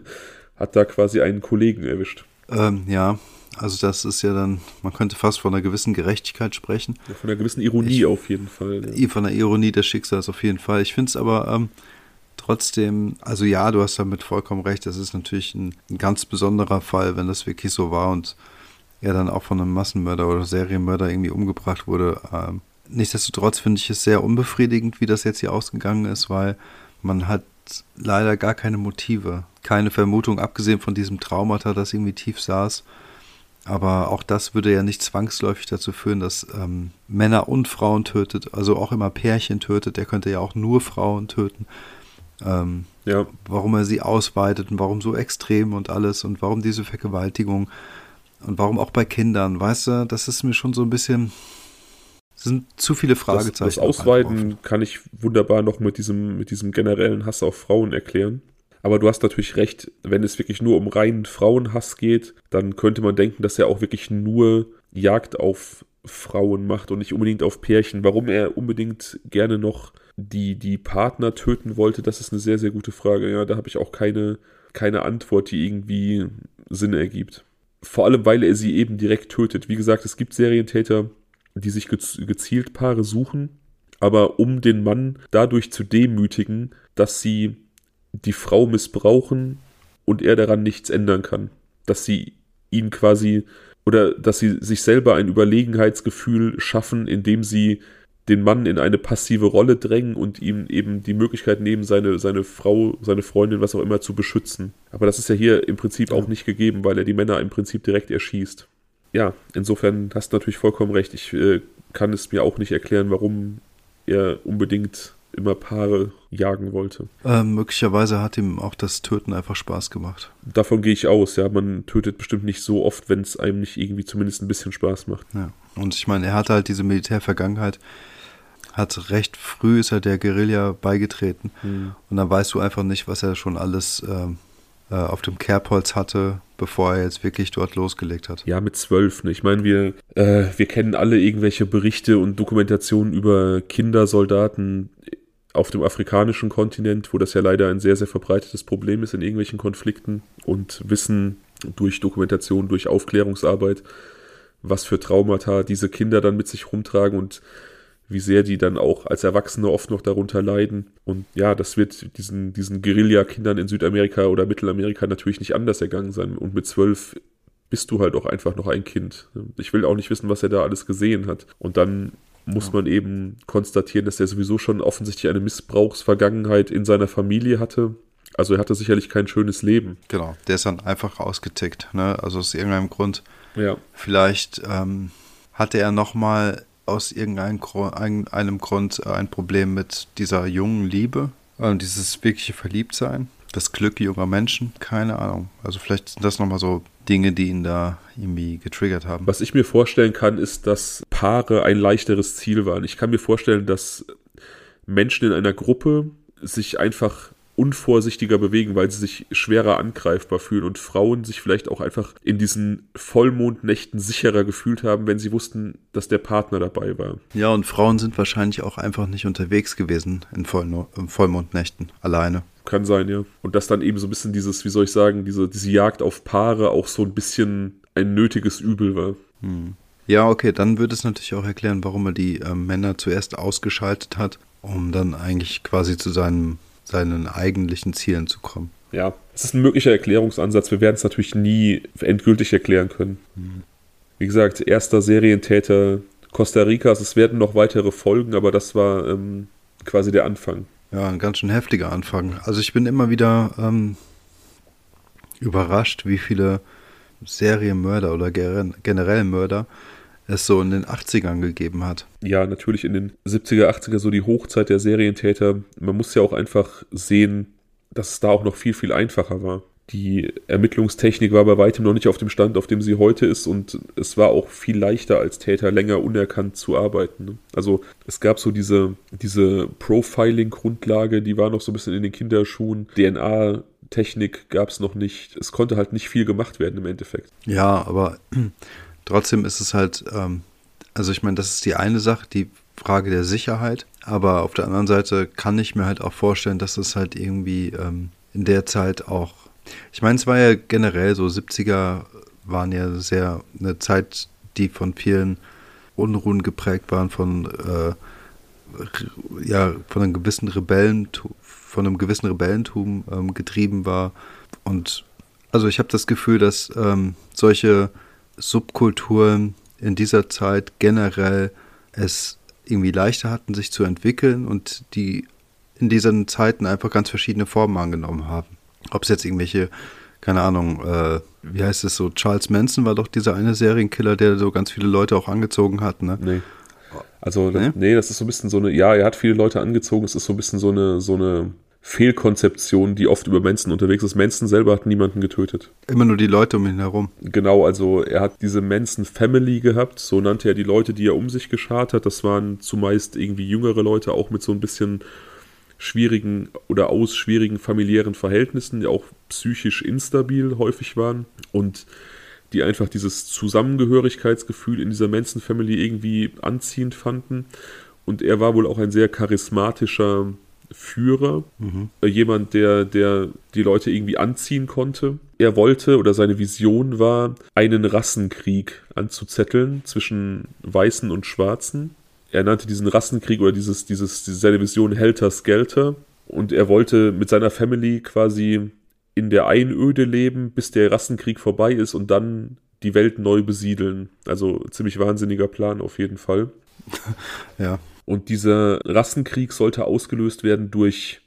[LAUGHS] hat da quasi einen Kollegen erwischt. Ähm, ja, also das ist ja dann, man könnte fast von einer gewissen Gerechtigkeit sprechen. Ja, von einer gewissen Ironie ich, auf jeden Fall. Ja. Von der Ironie des Schicksals auf jeden Fall. Ich finde es aber ähm, trotzdem, also ja, du hast damit vollkommen recht, das ist natürlich ein, ein, ganz besonderer Fall, wenn das wirklich so war und er dann auch von einem Massenmörder oder Serienmörder irgendwie umgebracht wurde. Ähm, nichtsdestotrotz finde ich es sehr unbefriedigend, wie das jetzt hier ausgegangen ist, weil man hat leider gar keine Motive, keine Vermutung, abgesehen von diesem Traumata, das irgendwie tief saß. Aber auch das würde ja nicht zwangsläufig dazu führen, dass ähm, Männer und Frauen tötet, also auch immer Pärchen tötet. Der könnte ja auch nur Frauen töten. Ähm, ja. Warum er sie ausweitet und warum so extrem und alles und warum diese Vergewaltigung und warum auch bei Kindern, weißt du, das ist mir schon so ein bisschen. Es sind zu viele Fragezeichen. Das, das Ausweiten kann ich wunderbar noch mit diesem, mit diesem generellen Hass auf Frauen erklären. Aber du hast natürlich recht, wenn es wirklich nur um reinen Frauenhass geht, dann könnte man denken, dass er auch wirklich nur Jagd auf Frauen macht und nicht unbedingt auf Pärchen. Warum er unbedingt gerne noch die, die Partner töten wollte, das ist eine sehr, sehr gute Frage. Ja, da habe ich auch keine, keine Antwort, die irgendwie Sinn ergibt. Vor allem, weil er sie eben direkt tötet. Wie gesagt, es gibt Serientäter, die sich gezielt Paare suchen, aber um den Mann dadurch zu demütigen, dass sie die Frau missbrauchen und er daran nichts ändern kann. Dass sie ihn quasi oder dass sie sich selber ein Überlegenheitsgefühl schaffen, indem sie den Mann in eine passive Rolle drängen und ihm eben die Möglichkeit nehmen, seine, seine Frau, seine Freundin, was auch immer, zu beschützen. Aber das ist ja hier im Prinzip ja. auch nicht gegeben, weil er die Männer im Prinzip direkt erschießt. Ja, insofern hast du natürlich vollkommen recht. Ich äh, kann es mir auch nicht erklären, warum er unbedingt immer Paare jagen wollte. Äh, möglicherweise hat ihm auch das Töten einfach Spaß gemacht. Davon gehe ich aus, ja. Man tötet bestimmt nicht so oft, wenn es einem nicht irgendwie zumindest ein bisschen Spaß macht. Ja. Und ich meine, er hatte halt diese Militärvergangenheit, hat recht früh ist er der Guerilla beigetreten. Hm. Und dann weißt du einfach nicht, was er schon alles ähm, äh, auf dem Kerbholz hatte, bevor er jetzt wirklich dort losgelegt hat. Ja, mit zwölf. Ne? Ich meine, wir, äh, wir kennen alle irgendwelche Berichte und Dokumentationen über Kindersoldaten auf dem afrikanischen Kontinent, wo das ja leider ein sehr, sehr verbreitetes Problem ist in irgendwelchen Konflikten und wissen durch Dokumentation, durch Aufklärungsarbeit, was für Traumata diese Kinder dann mit sich rumtragen und wie sehr die dann auch als Erwachsene oft noch darunter leiden. Und ja, das wird diesen, diesen Guerilla-Kindern in Südamerika oder Mittelamerika natürlich nicht anders ergangen sein. Und mit zwölf bist du halt auch einfach noch ein Kind. Ich will auch nicht wissen, was er da alles gesehen hat. Und dann muss ja. man eben konstatieren, dass er sowieso schon offensichtlich eine Missbrauchsvergangenheit in seiner Familie hatte. Also er hatte sicherlich kein schönes Leben. Genau, der ist dann einfach ausgetickt. Ne? Also aus irgendeinem Grund. Ja. Vielleicht ähm, hatte er nochmal aus irgendeinem einem Grund ein Problem mit dieser jungen Liebe, äh, dieses wirkliche Verliebtsein, das Glück junger Menschen, keine Ahnung. Also vielleicht sind das nochmal so Dinge, die ihn da irgendwie getriggert haben. Was ich mir vorstellen kann, ist, dass Paare ein leichteres Ziel waren. Ich kann mir vorstellen, dass Menschen in einer Gruppe sich einfach unvorsichtiger bewegen, weil sie sich schwerer angreifbar fühlen und Frauen sich vielleicht auch einfach in diesen Vollmondnächten sicherer gefühlt haben, wenn sie wussten, dass der Partner dabei war. Ja, und Frauen sind wahrscheinlich auch einfach nicht unterwegs gewesen in Vollmondnächten alleine. Kann sein, ja. Und dass dann eben so ein bisschen dieses, wie soll ich sagen, diese, diese Jagd auf Paare auch so ein bisschen ein nötiges Übel war. Hm. Ja, okay, dann würde es natürlich auch erklären, warum er die äh, Männer zuerst ausgeschaltet hat, um dann eigentlich quasi zu seinem seinen eigentlichen Zielen zu kommen. Ja, es ist ein möglicher Erklärungsansatz. Wir werden es natürlich nie endgültig erklären können. Mhm. Wie gesagt, erster Serientäter Costa Ricas. Es werden noch weitere Folgen, aber das war ähm, quasi der Anfang. Ja, ein ganz schön heftiger Anfang. Also ich bin immer wieder ähm, überrascht, wie viele Serienmörder oder generell Mörder es so in den 80ern gegeben hat. Ja, natürlich in den 70er, 80er so die Hochzeit der Serientäter. Man muss ja auch einfach sehen, dass es da auch noch viel, viel einfacher war. Die Ermittlungstechnik war bei weitem noch nicht auf dem Stand, auf dem sie heute ist und es war auch viel leichter als Täter länger unerkannt zu arbeiten. Ne? Also es gab so diese, diese Profiling-Grundlage, die war noch so ein bisschen in den Kinderschuhen. DNA Technik gab es noch nicht. Es konnte halt nicht viel gemacht werden im Endeffekt. Ja, aber [CLEARS THROAT] Trotzdem ist es halt, ähm, also ich meine, das ist die eine Sache, die Frage der Sicherheit. Aber auf der anderen Seite kann ich mir halt auch vorstellen, dass es halt irgendwie ähm, in der Zeit auch, ich meine, es war ja generell so, 70er waren ja sehr eine Zeit, die von vielen Unruhen geprägt waren, von äh, ja, von einem gewissen Rebellentum, von einem gewissen Rebellentum ähm, getrieben war. Und also ich habe das Gefühl, dass ähm, solche Subkulturen in dieser Zeit generell es irgendwie leichter hatten, sich zu entwickeln und die in diesen Zeiten einfach ganz verschiedene Formen angenommen haben. Ob es jetzt irgendwelche, keine Ahnung, äh, wie heißt es so, Charles Manson war doch dieser eine Serienkiller, der so ganz viele Leute auch angezogen hat, ne? Nee. Also, nee? nee, das ist so ein bisschen so eine, ja, er hat viele Leute angezogen, es ist so ein bisschen so eine, so eine Fehlkonzeption, die oft über Manson unterwegs ist. Manson selber hat niemanden getötet. Immer nur die Leute um ihn herum. Genau, also er hat diese Manson Family gehabt, so nannte er die Leute, die er um sich geschart hat. Das waren zumeist irgendwie jüngere Leute, auch mit so ein bisschen schwierigen oder aus schwierigen familiären Verhältnissen, die auch psychisch instabil häufig waren und die einfach dieses Zusammengehörigkeitsgefühl in dieser Manson Family irgendwie anziehend fanden. Und er war wohl auch ein sehr charismatischer Führer, mhm. jemand, der, der die Leute irgendwie anziehen konnte. Er wollte oder seine Vision war, einen Rassenkrieg anzuzetteln zwischen Weißen und Schwarzen. Er nannte diesen Rassenkrieg oder dieses, dieses, diese, seine Vision Helter Skelter. Und er wollte mit seiner Family quasi in der Einöde leben, bis der Rassenkrieg vorbei ist und dann die Welt neu besiedeln. Also ziemlich wahnsinniger Plan auf jeden Fall. [LAUGHS] ja. Und dieser Rassenkrieg sollte ausgelöst werden durch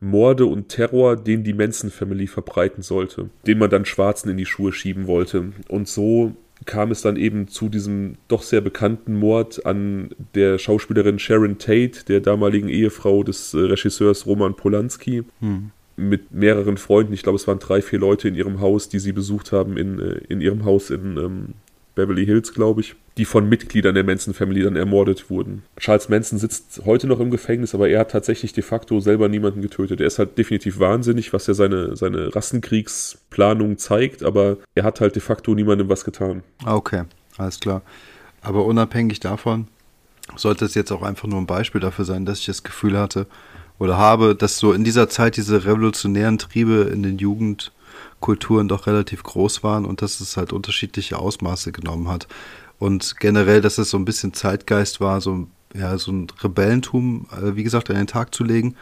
Morde und Terror, den die Manson Family verbreiten sollte, den man dann Schwarzen in die Schuhe schieben wollte. Und so kam es dann eben zu diesem doch sehr bekannten Mord an der Schauspielerin Sharon Tate, der damaligen Ehefrau des äh, Regisseurs Roman Polanski. Hm. Mit mehreren Freunden, ich glaube, es waren drei, vier Leute in ihrem Haus, die sie besucht haben, in, äh, in ihrem Haus in ähm, Beverly Hills, glaube ich, die von Mitgliedern der Manson Family dann ermordet wurden. Charles Manson sitzt heute noch im Gefängnis, aber er hat tatsächlich de facto selber niemanden getötet. Er ist halt definitiv wahnsinnig, was ja seine, seine Rassenkriegsplanung zeigt, aber er hat halt de facto niemandem was getan. Ah, okay, alles klar. Aber unabhängig davon, sollte es jetzt auch einfach nur ein Beispiel dafür sein, dass ich das Gefühl hatte oder habe, dass so in dieser Zeit diese revolutionären Triebe in den Jugendkulturen doch relativ groß waren und dass es halt unterschiedliche Ausmaße genommen hat. Und generell, dass es so ein bisschen Zeitgeist war, so, ja, so ein Rebellentum, äh, wie gesagt, an den Tag zu legen.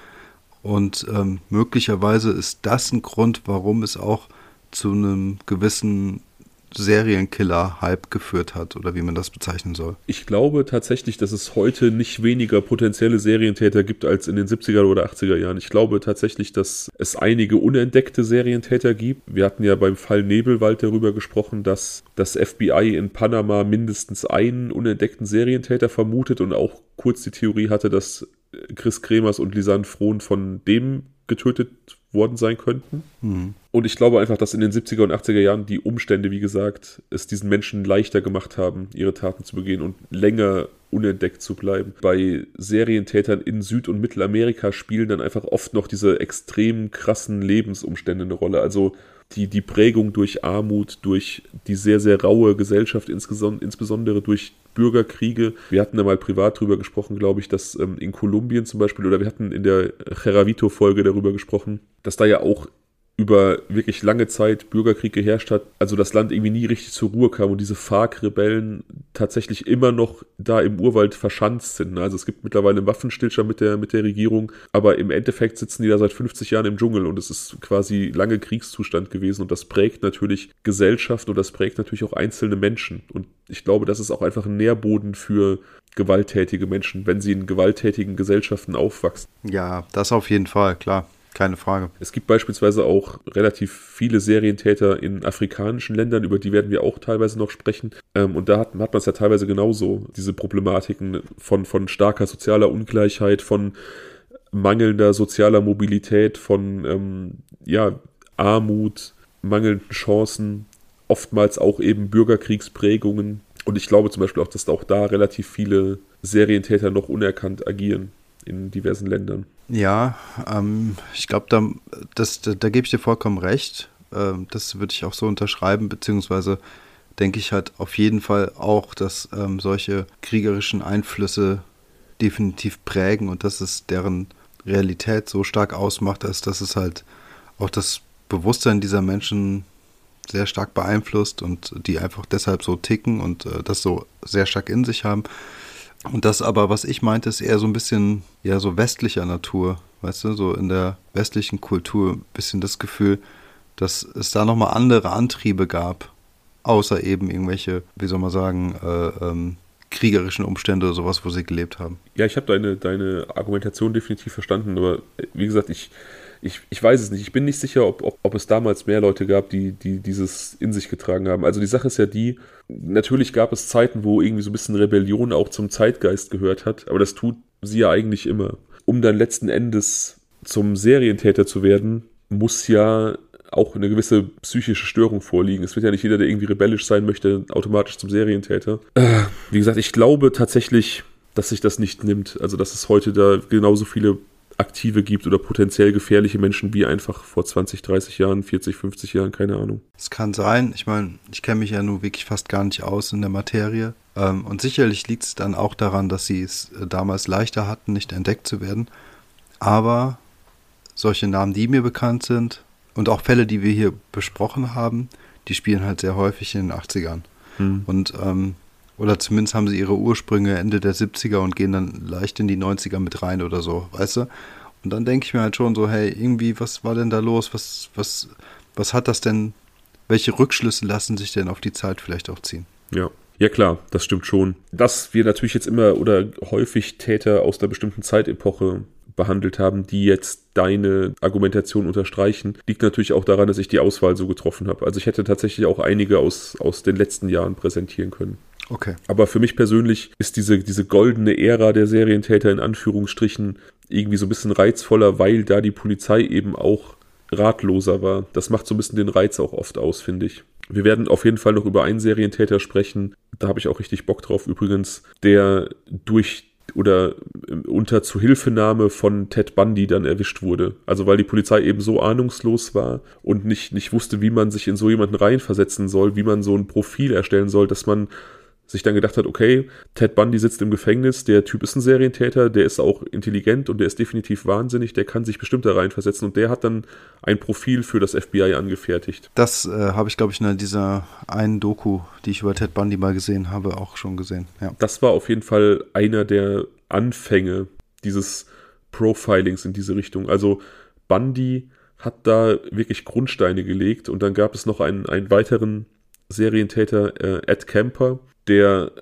Und ähm, möglicherweise ist das ein Grund, warum es auch zu einem gewissen Serienkiller-Hype geführt hat oder wie man das bezeichnen soll. Ich glaube tatsächlich, dass es heute nicht weniger potenzielle Serientäter gibt als in den 70er oder 80er Jahren. Ich glaube tatsächlich, dass es einige unentdeckte Serientäter gibt. Wir hatten ja beim Fall Nebelwald darüber gesprochen, dass das FBI in Panama mindestens einen unentdeckten Serientäter vermutet und auch kurz die Theorie hatte, dass Chris Kremers und Lisanne Frohn von dem getötet worden sein könnten. Mhm. Und ich glaube einfach, dass in den 70er und 80er Jahren die Umstände, wie gesagt, es diesen Menschen leichter gemacht haben, ihre Taten zu begehen und länger unentdeckt zu bleiben. Bei Serientätern in Süd- und Mittelamerika spielen dann einfach oft noch diese extrem krassen Lebensumstände eine Rolle. Also die, die Prägung durch Armut, durch die sehr, sehr raue Gesellschaft, insbesondere durch Bürgerkriege. Wir hatten da mal privat drüber gesprochen, glaube ich, dass ähm, in Kolumbien zum Beispiel, oder wir hatten in der Cheravito-Folge darüber gesprochen, dass da ja auch über wirklich lange Zeit Bürgerkrieg geherrscht hat, also das Land irgendwie nie richtig zur Ruhe kam und diese FARC-Rebellen tatsächlich immer noch da im Urwald verschanzt sind. Also es gibt mittlerweile einen Waffenstillstand mit der, mit der Regierung, aber im Endeffekt sitzen die da seit 50 Jahren im Dschungel und es ist quasi lange Kriegszustand gewesen und das prägt natürlich Gesellschaft und das prägt natürlich auch einzelne Menschen. Und ich glaube, das ist auch einfach ein Nährboden für gewalttätige Menschen, wenn sie in gewalttätigen Gesellschaften aufwachsen. Ja, das auf jeden Fall, klar. Keine Frage. Es gibt beispielsweise auch relativ viele Serientäter in afrikanischen Ländern, über die werden wir auch teilweise noch sprechen. Ähm, und da hat, hat man es ja teilweise genauso, diese Problematiken von, von starker sozialer Ungleichheit, von mangelnder sozialer Mobilität, von ähm, ja, Armut, mangelnden Chancen, oftmals auch eben Bürgerkriegsprägungen. Und ich glaube zum Beispiel auch, dass auch da relativ viele Serientäter noch unerkannt agieren in diversen Ländern. Ja, ähm, ich glaube, da, da, da gebe ich dir vollkommen recht. Ähm, das würde ich auch so unterschreiben, beziehungsweise denke ich halt auf jeden Fall auch, dass ähm, solche kriegerischen Einflüsse definitiv prägen und dass es deren Realität so stark ausmacht, als dass es halt auch das Bewusstsein dieser Menschen sehr stark beeinflusst und die einfach deshalb so ticken und äh, das so sehr stark in sich haben. Und das aber, was ich meinte, ist eher so ein bisschen, ja, so westlicher Natur, weißt du, so in der westlichen Kultur ein bisschen das Gefühl, dass es da nochmal andere Antriebe gab, außer eben irgendwelche, wie soll man sagen, äh, ähm, kriegerischen Umstände oder sowas, wo sie gelebt haben. Ja, ich habe deine, deine Argumentation definitiv verstanden, aber äh, wie gesagt, ich, ich, ich weiß es nicht. Ich bin nicht sicher, ob, ob, ob es damals mehr Leute gab, die, die dieses in sich getragen haben. Also die Sache ist ja die, natürlich gab es Zeiten, wo irgendwie so ein bisschen Rebellion auch zum Zeitgeist gehört hat, aber das tut sie ja eigentlich immer. Um dann letzten Endes zum Serientäter zu werden, muss ja auch eine gewisse psychische Störung vorliegen. Es wird ja nicht jeder, der irgendwie rebellisch sein möchte, automatisch zum Serientäter. Äh, wie gesagt, ich glaube tatsächlich, dass sich das nicht nimmt. Also, dass es heute da genauso viele aktive gibt oder potenziell gefährliche Menschen wie einfach vor 20, 30 Jahren, 40, 50 Jahren, keine Ahnung. Es kann sein. Ich meine, ich kenne mich ja nun wirklich fast gar nicht aus in der Materie. Ähm, und sicherlich liegt es dann auch daran, dass sie es äh, damals leichter hatten, nicht entdeckt zu werden. Aber solche Namen, die mir bekannt sind und auch Fälle, die wir hier besprochen haben, die spielen halt sehr häufig in den 80ern. Hm. Und ähm, oder zumindest haben sie ihre Ursprünge Ende der 70er und gehen dann leicht in die 90er mit rein oder so, weißt du? Und dann denke ich mir halt schon so, hey, irgendwie, was war denn da los? Was, was, was hat das denn, welche Rückschlüsse lassen sich denn auf die Zeit vielleicht auch ziehen? Ja. Ja klar, das stimmt schon. Dass wir natürlich jetzt immer oder häufig Täter aus der bestimmten Zeitepoche behandelt haben, die jetzt deine Argumentation unterstreichen, liegt natürlich auch daran, dass ich die Auswahl so getroffen habe. Also ich hätte tatsächlich auch einige aus, aus den letzten Jahren präsentieren können. Okay. Aber für mich persönlich ist diese, diese goldene Ära der Serientäter in Anführungsstrichen irgendwie so ein bisschen reizvoller, weil da die Polizei eben auch ratloser war. Das macht so ein bisschen den Reiz auch oft aus, finde ich. Wir werden auf jeden Fall noch über einen Serientäter sprechen. Da habe ich auch richtig Bock drauf übrigens, der durch oder unter Zuhilfenahme von Ted Bundy dann erwischt wurde. Also weil die Polizei eben so ahnungslos war und nicht, nicht wusste, wie man sich in so jemanden reinversetzen soll, wie man so ein Profil erstellen soll, dass man sich dann gedacht hat, okay, Ted Bundy sitzt im Gefängnis, der Typ ist ein Serientäter, der ist auch intelligent und der ist definitiv wahnsinnig, der kann sich bestimmt da reinversetzen und der hat dann ein Profil für das FBI angefertigt. Das äh, habe ich, glaube ich, in dieser einen Doku, die ich über Ted Bundy mal gesehen habe, auch schon gesehen. Ja. Das war auf jeden Fall einer der Anfänge dieses Profilings in diese Richtung. Also Bundy hat da wirklich Grundsteine gelegt und dann gab es noch einen, einen weiteren Serientäter, äh, Ed Kemper, der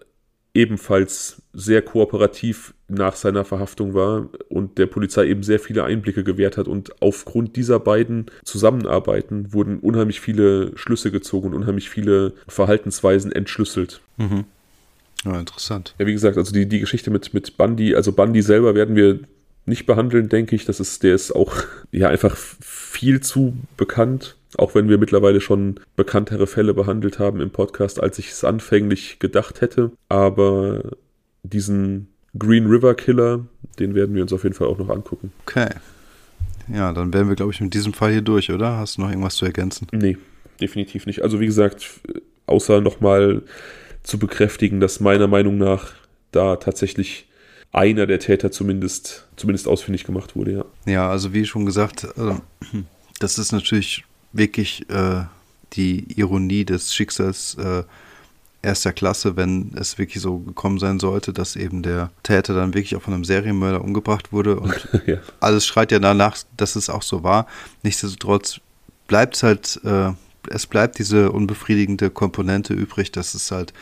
ebenfalls sehr kooperativ nach seiner Verhaftung war und der Polizei eben sehr viele Einblicke gewährt hat. Und aufgrund dieser beiden Zusammenarbeiten wurden unheimlich viele Schlüsse gezogen und unheimlich viele Verhaltensweisen entschlüsselt. Mhm. Ja, interessant. Ja, wie gesagt, also die, die Geschichte mit, mit Bundy, also Bundy selber werden wir nicht behandeln, denke ich. Das ist, der ist auch [LAUGHS] ja einfach viel zu bekannt. Auch wenn wir mittlerweile schon bekanntere Fälle behandelt haben im Podcast, als ich es anfänglich gedacht hätte. Aber diesen Green River Killer, den werden wir uns auf jeden Fall auch noch angucken. Okay. Ja, dann wären wir, glaube ich, mit diesem Fall hier durch, oder? Hast du noch irgendwas zu ergänzen? Nee, definitiv nicht. Also wie gesagt, außer nochmal zu bekräftigen, dass meiner Meinung nach da tatsächlich einer der Täter zumindest, zumindest ausfindig gemacht wurde, ja. Ja, also wie schon gesagt, äh, das ist natürlich wirklich äh, die Ironie des Schicksals äh, erster Klasse, wenn es wirklich so gekommen sein sollte, dass eben der Täter dann wirklich auch von einem Serienmörder umgebracht wurde und [LAUGHS] ja. alles schreit ja danach, dass es auch so war. Nichtsdestotrotz bleibt es halt, äh, es bleibt diese unbefriedigende Komponente übrig, dass es halt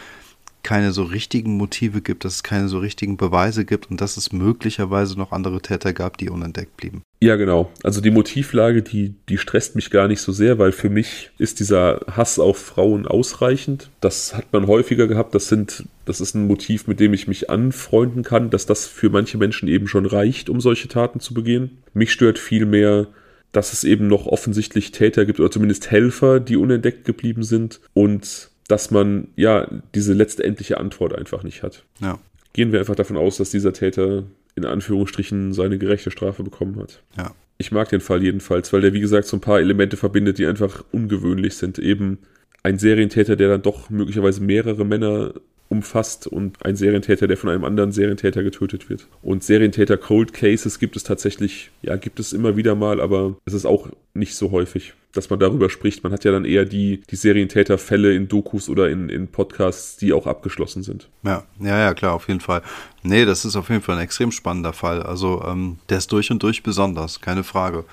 keine so richtigen Motive gibt, dass es keine so richtigen Beweise gibt und dass es möglicherweise noch andere Täter gab, die unentdeckt blieben. Ja, genau. Also die Motivlage, die, die stresst mich gar nicht so sehr, weil für mich ist dieser Hass auf Frauen ausreichend. Das hat man häufiger gehabt. Das sind, das ist ein Motiv, mit dem ich mich anfreunden kann, dass das für manche Menschen eben schon reicht, um solche Taten zu begehen. Mich stört vielmehr, dass es eben noch offensichtlich Täter gibt oder zumindest Helfer, die unentdeckt geblieben sind und dass man ja diese letztendliche Antwort einfach nicht hat. Ja. Gehen wir einfach davon aus, dass dieser Täter in Anführungsstrichen seine gerechte Strafe bekommen hat. Ja. Ich mag den Fall jedenfalls, weil der, wie gesagt, so ein paar Elemente verbindet, die einfach ungewöhnlich sind. Eben ein Serientäter, der dann doch möglicherweise mehrere Männer umfasst und ein Serientäter, der von einem anderen Serientäter getötet wird. Und Serientäter Cold Cases gibt es tatsächlich, ja, gibt es immer wieder mal, aber es ist auch nicht so häufig, dass man darüber spricht. Man hat ja dann eher die, die Serientäterfälle in Dokus oder in, in Podcasts, die auch abgeschlossen sind. Ja, ja, ja, klar, auf jeden Fall. Nee, das ist auf jeden Fall ein extrem spannender Fall. Also, ähm, der ist durch und durch besonders, keine Frage.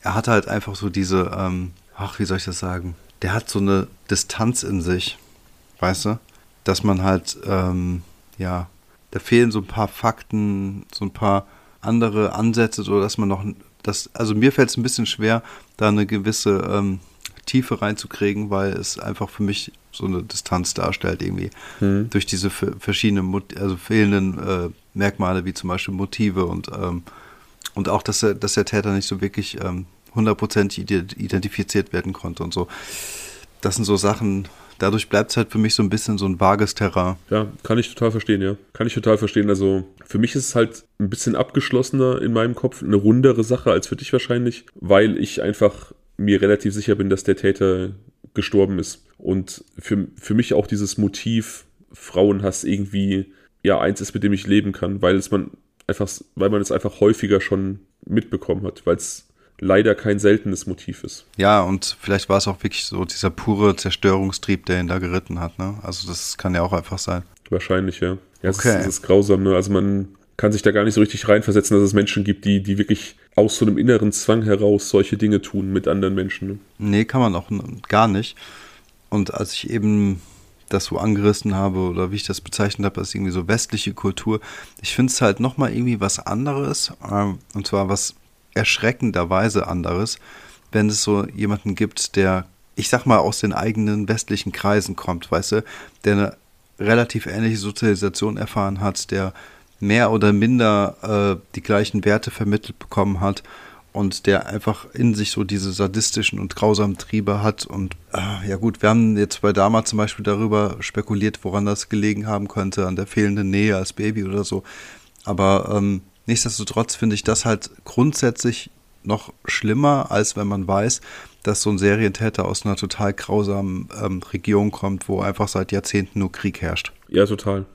Er hat halt einfach so diese, ähm, ach, wie soll ich das sagen? Der hat so eine Distanz in sich, weißt du? Dass man halt, ähm, ja, da fehlen so ein paar Fakten, so ein paar andere Ansätze, so dass man noch, das, also mir fällt es ein bisschen schwer, da eine gewisse ähm, Tiefe reinzukriegen, weil es einfach für mich so eine Distanz darstellt irgendwie mhm. durch diese verschiedenen, also fehlenden äh, Merkmale wie zum Beispiel Motive und ähm, und auch, dass der, dass der Täter nicht so wirklich ähm, hundertprozentig identifiziert werden konnte und so. Das sind so Sachen, dadurch bleibt es halt für mich so ein bisschen so ein vages Terrain. Ja, kann ich total verstehen, ja. Kann ich total verstehen. Also für mich ist es halt ein bisschen abgeschlossener in meinem Kopf, eine rundere Sache als für dich wahrscheinlich, weil ich einfach mir relativ sicher bin, dass der Täter gestorben ist. Und für, für mich auch dieses Motiv Frauenhass irgendwie ja eins ist, mit dem ich leben kann, weil es man einfach, weil man es einfach häufiger schon mitbekommen hat, weil es leider kein seltenes Motiv ist. Ja, und vielleicht war es auch wirklich so dieser pure Zerstörungstrieb, der ihn da geritten hat. Ne? Also das kann ja auch einfach sein. Wahrscheinlich, ja. Ja, okay. ist, es ist grausam. Ne? Also man kann sich da gar nicht so richtig reinversetzen, dass es Menschen gibt, die, die wirklich aus so einem inneren Zwang heraus solche Dinge tun mit anderen Menschen. Ne? Nee, kann man auch gar nicht. Und als ich eben das so angerissen habe oder wie ich das bezeichnet habe, als irgendwie so westliche Kultur, ich finde es halt nochmal irgendwie was anderes. Ähm, und zwar was erschreckenderweise anderes, wenn es so jemanden gibt, der, ich sag mal, aus den eigenen westlichen Kreisen kommt, weißt du, der eine relativ ähnliche Sozialisation erfahren hat, der mehr oder minder äh, die gleichen Werte vermittelt bekommen hat und der einfach in sich so diese sadistischen und grausamen Triebe hat. Und äh, ja gut, wir haben jetzt bei Dama zum Beispiel darüber spekuliert, woran das gelegen haben könnte, an der fehlenden Nähe als Baby oder so. Aber ähm, Nichtsdestotrotz finde ich das halt grundsätzlich noch schlimmer, als wenn man weiß, dass so ein Serientäter aus einer total grausamen ähm, Region kommt, wo einfach seit Jahrzehnten nur Krieg herrscht. Ja, total.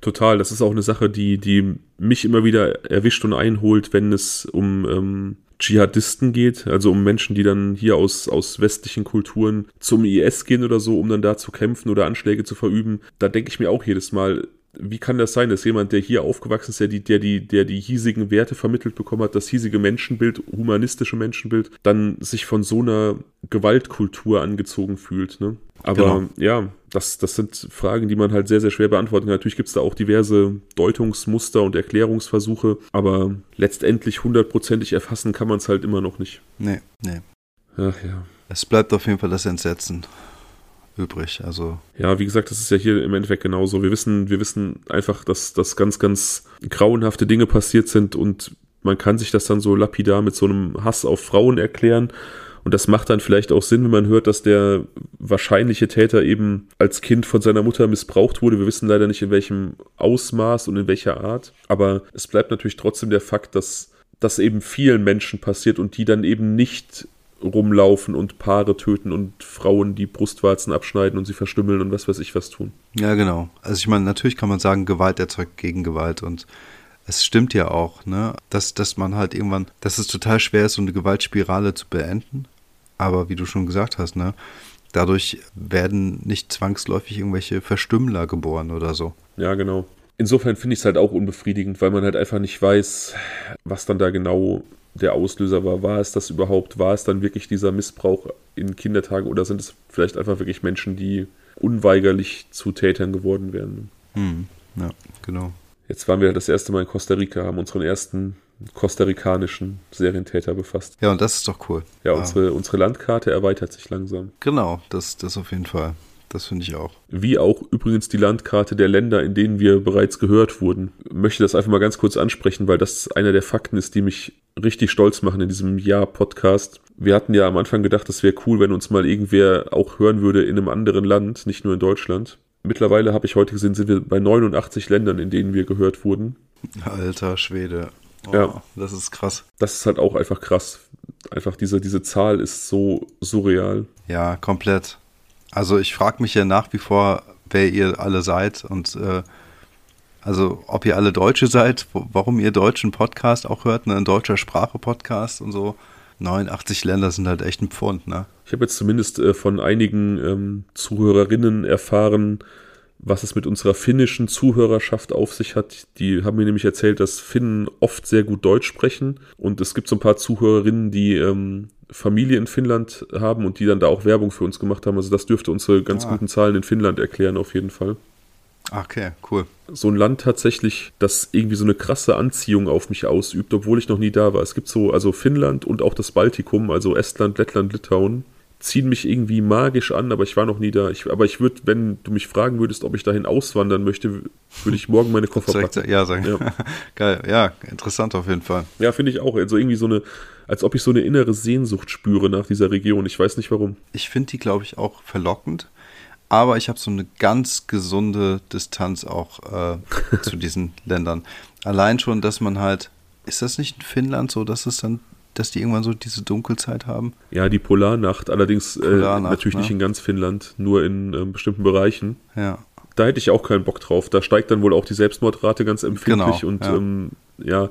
Total. Das ist auch eine Sache, die, die mich immer wieder erwischt und einholt, wenn es um ähm, Dschihadisten geht, also um Menschen, die dann hier aus, aus westlichen Kulturen zum IS gehen oder so, um dann da zu kämpfen oder Anschläge zu verüben. Da denke ich mir auch jedes Mal, wie kann das sein, dass jemand, der hier aufgewachsen ist, der die, der die, der die hiesigen Werte vermittelt bekommen hat, das hiesige Menschenbild, humanistische Menschenbild, dann sich von so einer Gewaltkultur angezogen fühlt. Ne? Aber genau. ja, das, das sind Fragen, die man halt sehr, sehr schwer beantworten kann. Natürlich gibt es da auch diverse Deutungsmuster und Erklärungsversuche, aber letztendlich hundertprozentig erfassen kann man es halt immer noch nicht. Nee, nee. Ach ja. Es bleibt auf jeden Fall das Entsetzen übrig. Also ja, wie gesagt, das ist ja hier im Endeffekt genauso. Wir wissen, wir wissen einfach, dass, dass ganz, ganz grauenhafte Dinge passiert sind und man kann sich das dann so lapidar mit so einem Hass auf Frauen erklären. Und das macht dann vielleicht auch Sinn, wenn man hört, dass der wahrscheinliche Täter eben als Kind von seiner Mutter missbraucht wurde. Wir wissen leider nicht in welchem Ausmaß und in welcher Art. Aber es bleibt natürlich trotzdem der Fakt, dass das eben vielen Menschen passiert und die dann eben nicht rumlaufen und Paare töten und Frauen die Brustwarzen abschneiden und sie verstümmeln und was weiß ich was tun. Ja, genau. Also ich meine, natürlich kann man sagen, Gewalt erzeugt Gegengewalt und es stimmt ja auch, ne, dass, dass man halt irgendwann, dass es total schwer ist, so eine Gewaltspirale zu beenden. Aber wie du schon gesagt hast, ne, dadurch werden nicht zwangsläufig irgendwelche Verstümmler geboren oder so. Ja, genau. Insofern finde ich es halt auch unbefriedigend, weil man halt einfach nicht weiß, was dann da genau der Auslöser war. War es das überhaupt? War es dann wirklich dieser Missbrauch in Kindertagen oder sind es vielleicht einfach wirklich Menschen, die unweigerlich zu Tätern geworden wären? Hm, ja, genau. Jetzt waren wir das erste Mal in Costa Rica, haben unseren ersten kostarikanischen Serientäter befasst. Ja, und das ist doch cool. Ja, unsere, unsere Landkarte erweitert sich langsam. Genau, das, das auf jeden Fall. Das finde ich auch. Wie auch übrigens die Landkarte der Länder, in denen wir bereits gehört wurden. Ich möchte das einfach mal ganz kurz ansprechen, weil das einer der Fakten ist, die mich richtig stolz machen in diesem Jahr-Podcast. Wir hatten ja am Anfang gedacht, das wäre cool, wenn uns mal irgendwer auch hören würde in einem anderen Land, nicht nur in Deutschland. Mittlerweile habe ich heute gesehen, sind wir bei 89 Ländern, in denen wir gehört wurden. Alter Schwede. Oh, ja. Das ist krass. Das ist halt auch einfach krass. Einfach diese, diese Zahl ist so surreal. Ja, komplett. Also ich frage mich ja nach wie vor, wer ihr alle seid und äh, also ob ihr alle Deutsche seid, warum ihr deutschen Podcast auch hört, ne, in deutscher Sprache Podcast und so. 89 Länder sind halt echt ein Pfund, ne? Ich habe jetzt zumindest äh, von einigen ähm, Zuhörerinnen erfahren, was es mit unserer finnischen Zuhörerschaft auf sich hat. Die haben mir nämlich erzählt, dass Finnen oft sehr gut Deutsch sprechen und es gibt so ein paar Zuhörerinnen, die ähm, Familie in Finnland haben und die dann da auch Werbung für uns gemacht haben. Also das dürfte unsere ganz ah. guten Zahlen in Finnland erklären, auf jeden Fall. Okay, cool. So ein Land tatsächlich, das irgendwie so eine krasse Anziehung auf mich ausübt, obwohl ich noch nie da war. Es gibt so, also Finnland und auch das Baltikum, also Estland, Lettland, Litauen, ziehen mich irgendwie magisch an, aber ich war noch nie da. Ich, aber ich würde, wenn du mich fragen würdest, ob ich dahin auswandern möchte, würde ich morgen meine Koffer packen. Ja, sagen. Ja. [LAUGHS] Geil, ja, interessant auf jeden Fall. Ja, finde ich auch. Also irgendwie so eine, als ob ich so eine innere Sehnsucht spüre nach dieser Region. Ich weiß nicht warum. Ich finde die, glaube ich, auch verlockend. Aber ich habe so eine ganz gesunde Distanz auch äh, zu diesen [LAUGHS] Ländern. Allein schon, dass man halt, ist das nicht in Finnland so, dass es dann, dass die irgendwann so diese Dunkelzeit haben? Ja, die Polarnacht, allerdings äh, Polarnacht, äh, natürlich ne? nicht in ganz Finnland, nur in äh, bestimmten Bereichen. Ja. Da hätte ich auch keinen Bock drauf. Da steigt dann wohl auch die Selbstmordrate ganz empfindlich genau, und ja. Ähm, ja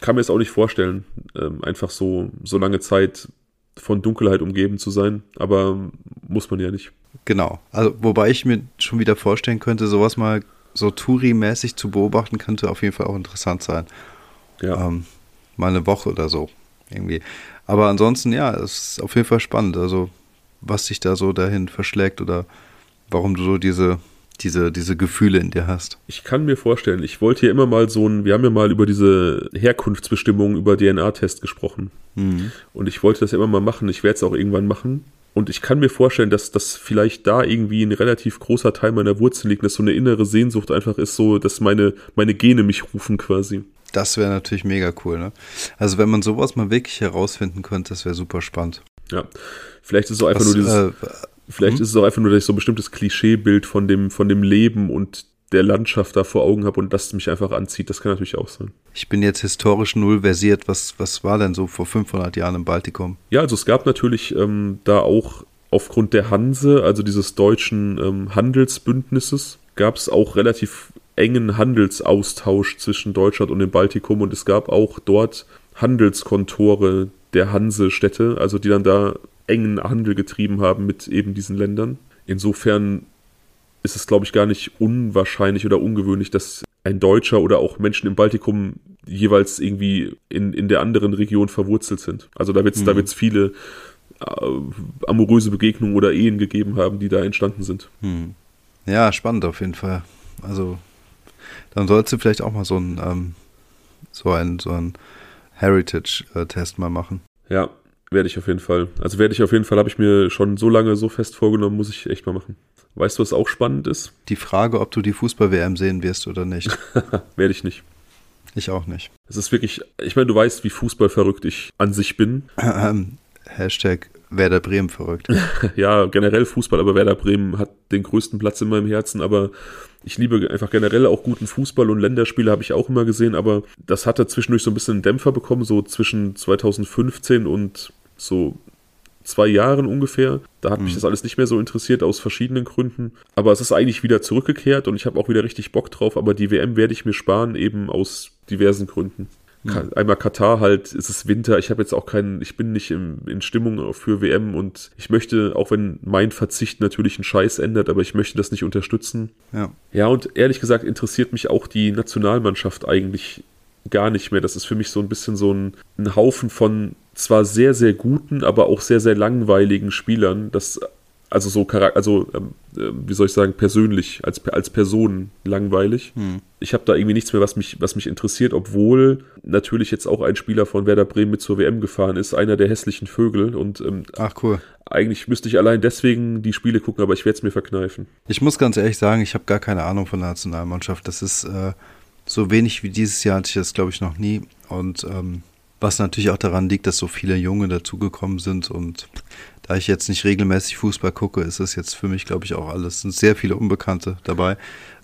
kann mir es auch nicht vorstellen, ähm, einfach so, so lange Zeit von Dunkelheit umgeben zu sein, aber muss man ja nicht. Genau. Also, wobei ich mir schon wieder vorstellen könnte, sowas mal so Touri-mäßig zu beobachten, könnte auf jeden Fall auch interessant sein. Ja. Ähm, mal eine Woche oder so. Irgendwie. Aber ansonsten, ja, es ist auf jeden Fall spannend. Also, was sich da so dahin verschlägt oder warum du so diese diese, diese Gefühle in dir hast. Ich kann mir vorstellen, ich wollte hier immer mal so ein, wir haben ja mal über diese Herkunftsbestimmungen über DNA-Test gesprochen. Mhm. Und ich wollte das ja immer mal machen. Ich werde es auch irgendwann machen. Und ich kann mir vorstellen, dass das vielleicht da irgendwie ein relativ großer Teil meiner Wurzel liegt, dass so eine innere Sehnsucht einfach ist, so, dass meine, meine Gene mich rufen quasi. Das wäre natürlich mega cool, ne? Also wenn man sowas mal wirklich herausfinden könnte, das wäre super spannend. Ja, vielleicht ist es auch einfach Was, nur dieses. Äh, Vielleicht mhm. ist es auch einfach nur, dass ich so ein bestimmtes Klischeebild von dem, von dem Leben und der Landschaft da vor Augen habe und das mich einfach anzieht. Das kann natürlich auch sein. Ich bin jetzt historisch null versiert. Was, was war denn so vor 500 Jahren im Baltikum? Ja, also es gab natürlich ähm, da auch aufgrund der Hanse, also dieses deutschen ähm, Handelsbündnisses, gab es auch relativ engen Handelsaustausch zwischen Deutschland und dem Baltikum und es gab auch dort Handelskontore der Hansestädte, also die dann da engen Handel getrieben haben mit eben diesen Ländern. Insofern ist es, glaube ich, gar nicht unwahrscheinlich oder ungewöhnlich, dass ein Deutscher oder auch Menschen im Baltikum jeweils irgendwie in, in der anderen Region verwurzelt sind. Also da wird es mhm. viele äh, amoröse Begegnungen oder Ehen gegeben haben, die da entstanden sind. Mhm. Ja, spannend auf jeden Fall. Also dann sollst du vielleicht auch mal so ein ähm, so ein so ein Heritage-Test mal machen. Ja, werde ich auf jeden Fall. Also werde ich auf jeden Fall, habe ich mir schon so lange so fest vorgenommen, muss ich echt mal machen. Weißt du, was auch spannend ist? Die Frage, ob du die Fußball-WM sehen wirst oder nicht. [LAUGHS] werde ich nicht. Ich auch nicht. Es ist wirklich, ich meine, du weißt, wie fußballverrückt ich an sich bin. [CLEARS THROAT] Hashtag Werder Bremen verrückt. [LAUGHS] ja, generell Fußball, aber Werder Bremen hat den größten Platz in meinem Herzen, aber ich liebe einfach generell auch guten Fußball und Länderspiele habe ich auch immer gesehen, aber das hatte zwischendurch so ein bisschen einen Dämpfer bekommen, so zwischen 2015 und so zwei Jahren ungefähr. Da hat mhm. mich das alles nicht mehr so interessiert aus verschiedenen Gründen. Aber es ist eigentlich wieder zurückgekehrt und ich habe auch wieder richtig Bock drauf. Aber die WM werde ich mir sparen, eben aus diversen Gründen. Mhm. Einmal Katar halt, es ist Winter. Ich habe jetzt auch keinen, ich bin nicht im, in Stimmung für WM und ich möchte, auch wenn mein Verzicht natürlich einen Scheiß ändert, aber ich möchte das nicht unterstützen. Ja. Ja, und ehrlich gesagt interessiert mich auch die Nationalmannschaft eigentlich gar nicht mehr. Das ist für mich so ein bisschen so ein, ein Haufen von zwar sehr, sehr guten, aber auch sehr, sehr langweiligen Spielern, das also so also äh, wie soll ich sagen, persönlich, als, als Person langweilig. Hm. Ich habe da irgendwie nichts mehr, was mich, was mich interessiert, obwohl natürlich jetzt auch ein Spieler von Werder Bremen mit zur WM gefahren ist, einer der hässlichen Vögel. Und ähm, Ach cool. Eigentlich müsste ich allein deswegen die Spiele gucken, aber ich werde es mir verkneifen. Ich muss ganz ehrlich sagen, ich habe gar keine Ahnung von der Nationalmannschaft. Das ist äh, so wenig wie dieses Jahr hatte ich das, glaube ich, noch nie. Und ähm, was natürlich auch daran liegt, dass so viele Junge dazugekommen sind und da ich jetzt nicht regelmäßig Fußball gucke, ist es jetzt für mich, glaube ich, auch alles. Es sind sehr viele Unbekannte dabei.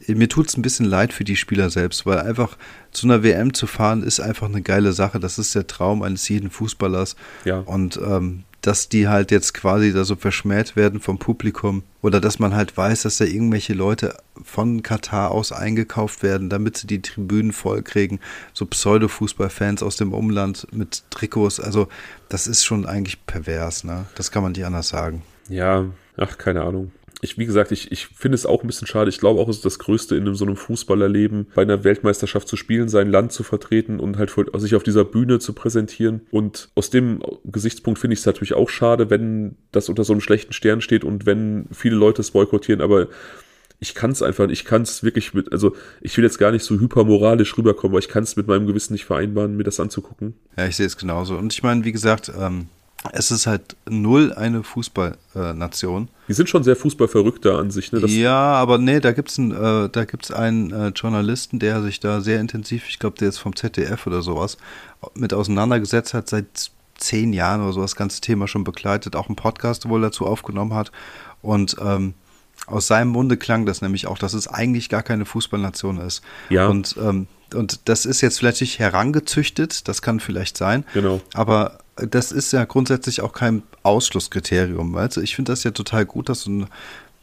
Mir tut es ein bisschen leid für die Spieler selbst, weil einfach zu einer WM zu fahren ist einfach eine geile Sache. Das ist der Traum eines jeden Fußballers. Ja. Und ähm, dass die halt jetzt quasi da so verschmäht werden vom Publikum oder dass man halt weiß, dass da irgendwelche Leute von Katar aus eingekauft werden, damit sie die Tribünen voll kriegen. So Pseudo-Fußballfans aus dem Umland mit Trikots. Also, das ist schon eigentlich pervers, ne? Das kann man nicht anders sagen. Ja, ach, keine Ahnung ich, wie gesagt, ich, ich finde es auch ein bisschen schade. Ich glaube auch, es ist das Größte in so einem Fußballerleben, bei einer Weltmeisterschaft zu spielen, sein Land zu vertreten und halt sich auf dieser Bühne zu präsentieren. Und aus dem Gesichtspunkt finde ich es natürlich auch schade, wenn das unter so einem schlechten Stern steht und wenn viele Leute es boykottieren, aber ich kann es einfach, ich kann es wirklich mit, also ich will jetzt gar nicht so hypermoralisch rüberkommen, aber ich kann es mit meinem Gewissen nicht vereinbaren, mir das anzugucken. Ja, ich sehe es genauso. Und ich meine, wie gesagt, ähm, es ist halt null eine Fußballnation. Äh, die sind schon sehr fußballverrückter an sich, ne? Das ja, aber nee, da gibt es einen, äh, da gibt's einen äh, Journalisten, der sich da sehr intensiv, ich glaube, der ist vom ZDF oder sowas, mit auseinandergesetzt hat, seit zehn Jahren oder so das ganze Thema schon begleitet, auch einen Podcast wohl dazu aufgenommen hat. Und ähm, aus seinem Munde klang das nämlich auch, dass es eigentlich gar keine Fußballnation ist. Ja. Und, ähm, und das ist jetzt vielleicht nicht herangezüchtet, das kann vielleicht sein. Genau. Aber das ist ja grundsätzlich auch kein Ausschlusskriterium. Also ich finde das ja total gut, dass so eine,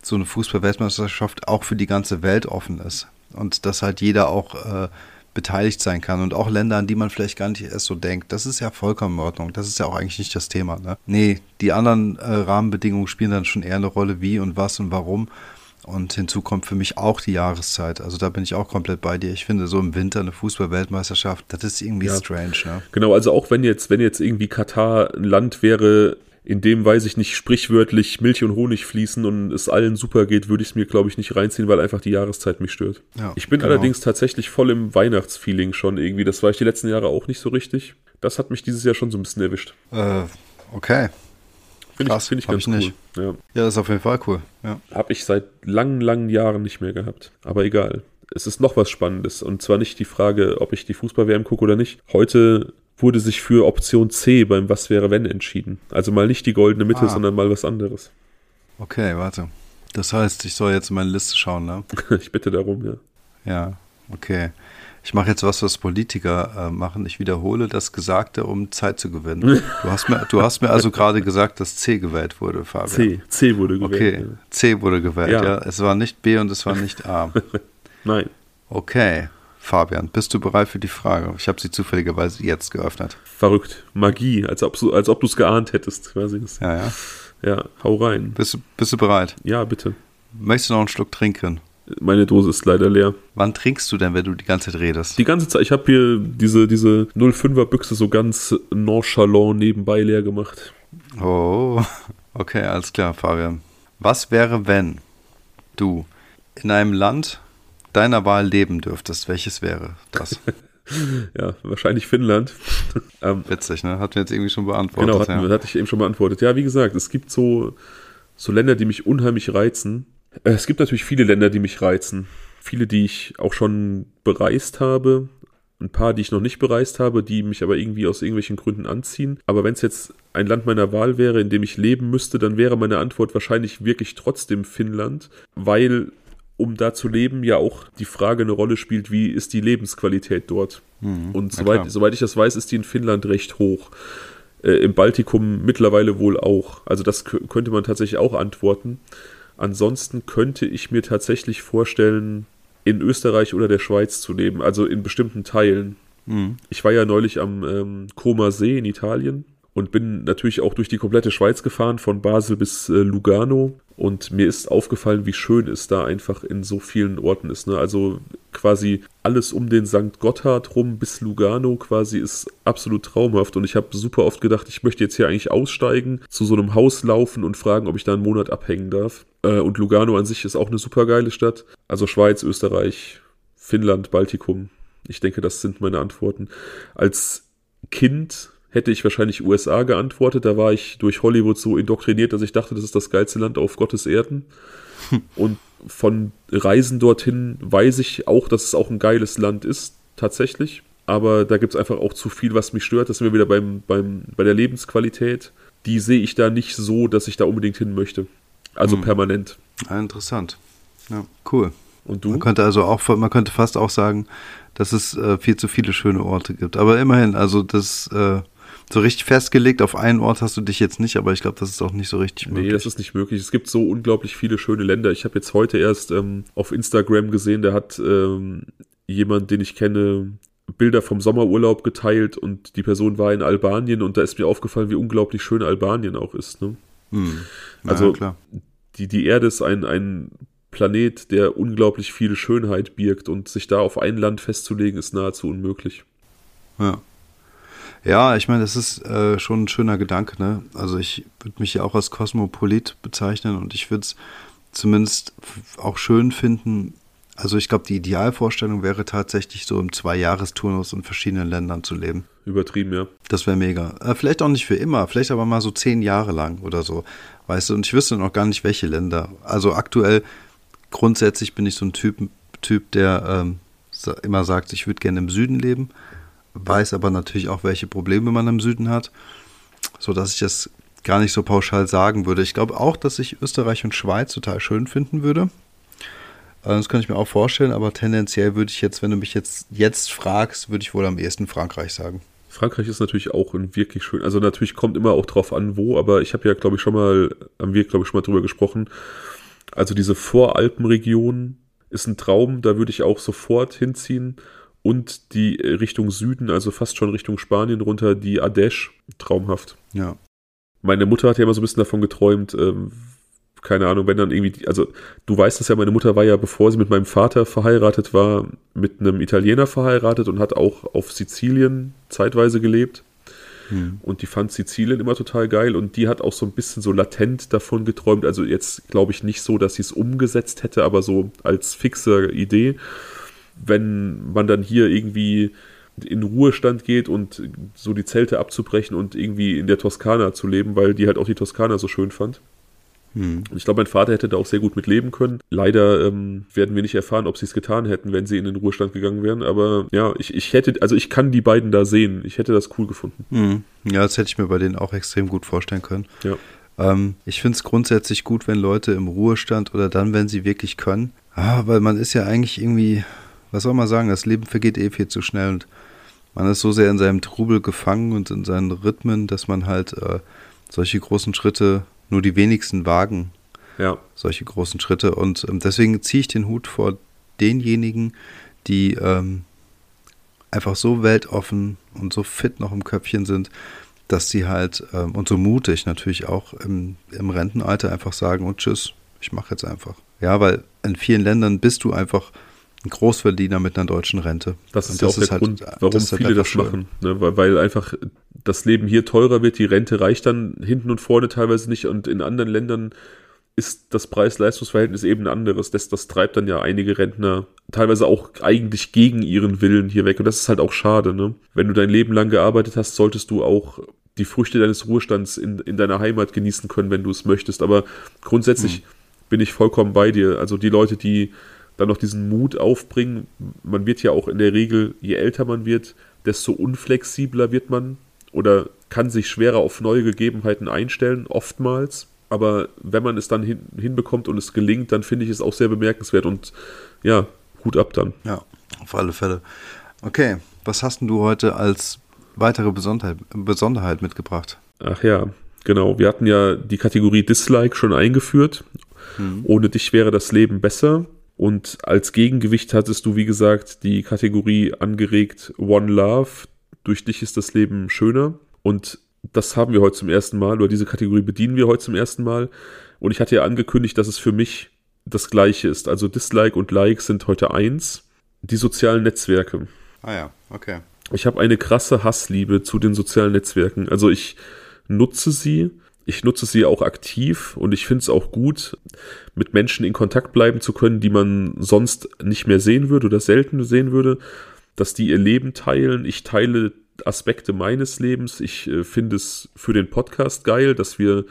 so eine Fußball-Weltmeisterschaft auch für die ganze Welt offen ist. Und dass halt jeder auch äh, beteiligt sein kann. Und auch Länder, an die man vielleicht gar nicht erst so denkt. Das ist ja vollkommen in Ordnung. Das ist ja auch eigentlich nicht das Thema. Ne? Nee, die anderen äh, Rahmenbedingungen spielen dann schon eher eine Rolle, wie und was und warum. Und hinzu kommt für mich auch die Jahreszeit. Also da bin ich auch komplett bei dir. Ich finde so im Winter eine Fußball-Weltmeisterschaft, das ist irgendwie ja. strange. Ne? Genau, also auch wenn jetzt, wenn jetzt irgendwie Katar ein Land wäre, in dem, weiß ich nicht, sprichwörtlich Milch und Honig fließen und es allen super geht, würde ich es mir, glaube ich, nicht reinziehen, weil einfach die Jahreszeit mich stört. Ja, ich bin genau. allerdings tatsächlich voll im Weihnachtsfeeling schon irgendwie. Das war ich die letzten Jahre auch nicht so richtig. Das hat mich dieses Jahr schon so ein bisschen erwischt. Äh, okay. Finde ich, find ich ganz ich cool. Ja. ja, das ist auf jeden Fall cool. Ja. Habe ich seit langen, langen Jahren nicht mehr gehabt. Aber egal. Es ist noch was Spannendes. Und zwar nicht die Frage, ob ich die Fußball-WM gucke oder nicht. Heute wurde sich für Option C beim Was wäre wenn entschieden. Also mal nicht die goldene Mitte, ah. sondern mal was anderes. Okay, warte. Das heißt, ich soll jetzt in meine Liste schauen, ne? [LAUGHS] ich bitte darum, ja. Ja, okay. Ich mache jetzt was, was Politiker äh, machen. Ich wiederhole das Gesagte, um Zeit zu gewinnen. [LAUGHS] Du hast mir, du hast mir also gerade gesagt, dass C gewählt wurde, Fabian. C, C wurde gewählt. Okay, ja. C wurde gewählt, Ja. ja. Es war nicht B und es war nicht A. [LAUGHS] Nein, Okay, Fabian, bist du bereit für die Frage? Ich habe sie zufälligerweise jetzt geöffnet. verrückt. Magie, als ob, als ob du es geahnt hättest, quasi. Ja, ja. Ja, hau rein. Bist, du- bist du bereit? Ja, bitte. Möchtest du noch einen Schluck trinken? Meine Dose ist leider leer. Wann trinkst du denn, wenn du die ganze Zeit redest? Die ganze Zeit, ich habe hier diese, diese 05er Büchse so ganz nonchalant nebenbei leer gemacht. Oh, okay, alles klar, Fabian. Was wäre, wenn du in einem Land deiner Wahl leben dürftest? Welches wäre das? [LAUGHS] Ja, wahrscheinlich Finnland. [LAUGHS] ähm, Witzig, ne? Hatten wir jetzt irgendwie schon beantwortet. genau, hatten, ja. hatte ich eben schon beantwortet. Ja, wie gesagt, es gibt so, so Länder, die mich unheimlich reizen. Äh, Es gibt natürlich viele Länder, die mich reizen. Viele, die ich auch schon bereist habe. Ein paar, die ich noch nicht bereist habe, die mich aber irgendwie aus irgendwelchen Gründen anziehen. Aber wenn es jetzt ein Land meiner Wahl wäre, in dem ich leben müsste, dann wäre meine Antwort wahrscheinlich wirklich trotzdem Finnland, weil um da zu leben ja auch die Frage eine Rolle spielt, wie ist die Lebensqualität dort. Mhm, Und soweit, soweit ich das weiß, ist die in Finnland recht hoch. Äh, Im Baltikum mittlerweile wohl auch. Also das kö- könnte man tatsächlich auch antworten. Ansonsten könnte ich mir tatsächlich vorstellen, in Österreich oder der Schweiz zu leben, also in bestimmten Teilen. Mhm. Ich war ja neulich am ähm, Comer See in Italien und bin natürlich auch durch die komplette Schweiz gefahren, von Basel bis äh, Lugano. Und mir ist aufgefallen, wie schön es da einfach in so vielen Orten ist. Ne? Also quasi alles um den St. Gotthard rum bis Lugano quasi ist absolut traumhaft. Und ich habe super oft gedacht, ich möchte jetzt hier eigentlich aussteigen, zu so einem Haus laufen und fragen, ob ich da einen Monat abhängen darf. Äh, und Lugano an sich ist auch eine super geile Stadt. Also Schweiz, Österreich, Finnland, Baltikum. Ich denke, das sind meine Antworten. Als Kind hätte ich wahrscheinlich USA geantwortet. Da war ich durch Hollywood so indoktriniert, dass ich dachte, das ist das geilste Land auf Gottes Erden. Und von Reisen dorthin weiß ich auch, dass es auch ein geiles Land ist, tatsächlich. Aber da gibt es einfach auch zu viel, was mich stört. Das sind wir wieder beim, beim, bei der Lebensqualität. Die sehe ich da nicht so, dass ich da unbedingt hin möchte. Also Hm. permanent. Ah, interessant. Ja, cool. Und du? Man könnte also auch, man könnte fast auch sagen, dass es äh, viel zu viele schöne Orte gibt. Aber immerhin, also das äh, so richtig festgelegt auf einen Ort hast du dich jetzt nicht, aber ich glaube, das ist auch nicht so richtig Nee, möglich. das ist nicht möglich. Es gibt so unglaublich viele schöne Länder. Ich habe jetzt heute erst ähm, auf Instagram gesehen, da hat ähm, jemand, den ich kenne, Bilder vom Sommerurlaub geteilt und die Person war in Albanien und da ist mir aufgefallen, wie unglaublich schön Albanien auch ist. Ne? hm. ja, also- klar. Die, die Erde ist ein, ein Planet, der unglaublich viel Schönheit birgt und sich da auf ein Land festzulegen, ist nahezu unmöglich. Ja. Ja, ich meine, das ist äh, schon ein schöner Gedanke, ne? Also ich würde mich ja auch als Kosmopolit bezeichnen und ich würde es zumindest auch schön finden. Also ich glaube, die Idealvorstellung wäre tatsächlich so im Zwei-Jahres-Turnus in verschiedenen Ländern zu leben. Übertrieben, ja. Das wäre mega. Äh, vielleicht auch nicht für immer, vielleicht aber mal so zehn Jahre lang oder so. Weißt du, und ich wüsste noch gar nicht, welche Länder. Also aktuell, grundsätzlich bin ich so ein Typ, typ der ähm, immer sagt, ich würde gerne im Süden leben, weiß aber natürlich auch, welche Probleme man im Süden hat, so dass ich das gar nicht so pauschal sagen würde. Ich glaube auch, dass ich Österreich und Schweiz total schön finden würde. Äh, Das kann ich mir auch vorstellen, aber tendenziell würde ich jetzt, wenn du mich jetzt, jetzt fragst, würde ich wohl am ehesten Frankreich sagen. Frankreich ist natürlich auch ein wirklich schön. Also natürlich kommt immer auch drauf an, wo, aber ich habe ja, glaube ich, schon mal, haben wir, glaube ich, schon mal drüber gesprochen. Also diese Voralpenregion ist ein Traum, da würde ich auch sofort hinziehen. Und die Richtung Süden, also fast schon Richtung Spanien runter, die Ardèche, traumhaft. Ja. Meine Mutter hat ja immer so ein bisschen davon geträumt, ähm, keine Ahnung, wenn dann irgendwie, also du weißt es ja, meine Mutter war ja, bevor sie mit meinem Vater verheiratet war, mit einem Italiener verheiratet und hat auch auf Sizilien zeitweise gelebt. Hm. Und die fand Sizilien immer total geil und die hat auch so ein bisschen so latent davon geträumt. Also jetzt glaube ich nicht so, dass sie es umgesetzt hätte, aber so als fixe Idee, wenn man dann hier irgendwie in Ruhestand geht und so die Zelte abzubrechen und irgendwie in der Toskana zu leben, weil die halt auch die Toskana so schön fand. Hm. Ich glaube, mein Vater hätte da auch sehr gut mit leben können. Leider ähm, werden wir nicht erfahren, ob sie es getan hätten, wenn sie in den Ruhestand gegangen wären. Aber ja, ich, ich hätte, also ich kann die beiden da sehen. Ich hätte das cool gefunden. Hm. Ja, das hätte ich mir bei denen auch extrem gut vorstellen können. Ja. Ähm, ich finde es grundsätzlich gut, wenn Leute im Ruhestand oder dann, wenn sie wirklich können. Ah, weil man ist ja eigentlich irgendwie, was soll man sagen, das Leben vergeht eh viel zu schnell und man ist so sehr in seinem Trubel gefangen und in seinen Rhythmen, dass man halt äh, solche großen Schritte nur die wenigsten wagen. Ja. Solche großen Schritte. Und ähm, deswegen ziehe ich den Hut vor denjenigen, die ähm, einfach so weltoffen und so fit noch im Köpfchen sind, dass sie halt ähm, und so mutig natürlich auch im, im Rentenalter einfach sagen und tschüss, ich mache jetzt einfach. Ja, weil in vielen Ländern bist du einfach ein Großverdiener mit einer deutschen Rente. Das ist ja auch der halt, Grund, warum das viele halt das machen. Ne? Weil, weil, einfach das Leben hier teurer wird, die Rente reicht dann hinten und vorne teilweise nicht und in anderen Ländern ist das Preis-Leistungs-Verhältnis eben ein anderes. Das, das treibt dann ja einige Rentner teilweise auch eigentlich gegen ihren Willen hier weg. Und das ist halt auch schade. Ne? Wenn du dein Leben lang gearbeitet hast, solltest du auch die Früchte deines Ruhestands in, in deiner Heimat genießen können, wenn du es möchtest. Aber grundsätzlich hm. bin ich vollkommen bei dir. Also die Leute, die dann noch diesen Mut aufbringen. Man wird ja auch in der Regel, je älter man wird, desto unflexibler wird man oder kann sich schwerer auf neue Gegebenheiten einstellen, oftmals. Aber wenn man es dann hin, hinbekommt und es gelingt, dann finde ich es auch sehr bemerkenswert und ja, Hut ab dann. Ja, auf alle Fälle. Okay, was hast du heute als weitere Besonderheit, Besonderheit mitgebracht? Ach ja, genau. Wir hatten ja die Kategorie Dislike schon eingeführt. Mhm. Ohne dich wäre das Leben besser. Und als Gegengewicht hattest du, wie gesagt, die Kategorie angeregt One Love. Durch dich ist das Leben schöner. Und das haben wir heute zum ersten Mal, oder diese Kategorie bedienen wir heute zum ersten Mal. Und ich hatte ja angekündigt, dass es für mich das gleiche ist. Also Dislike und Like sind heute eins. Die sozialen Netzwerke. Ah ja, okay. Ich habe eine krasse Hassliebe zu den sozialen Netzwerken. Also ich nutze sie, ich nutze sie auch aktiv und ich finde es auch gut, mit Menschen in Kontakt bleiben zu können, die man sonst nicht mehr sehen würde oder selten sehen würde, dass die ihr Leben teilen. Ich teile Aspekte meines Lebens. Ich äh, finde es für den Podcast geil, dass wir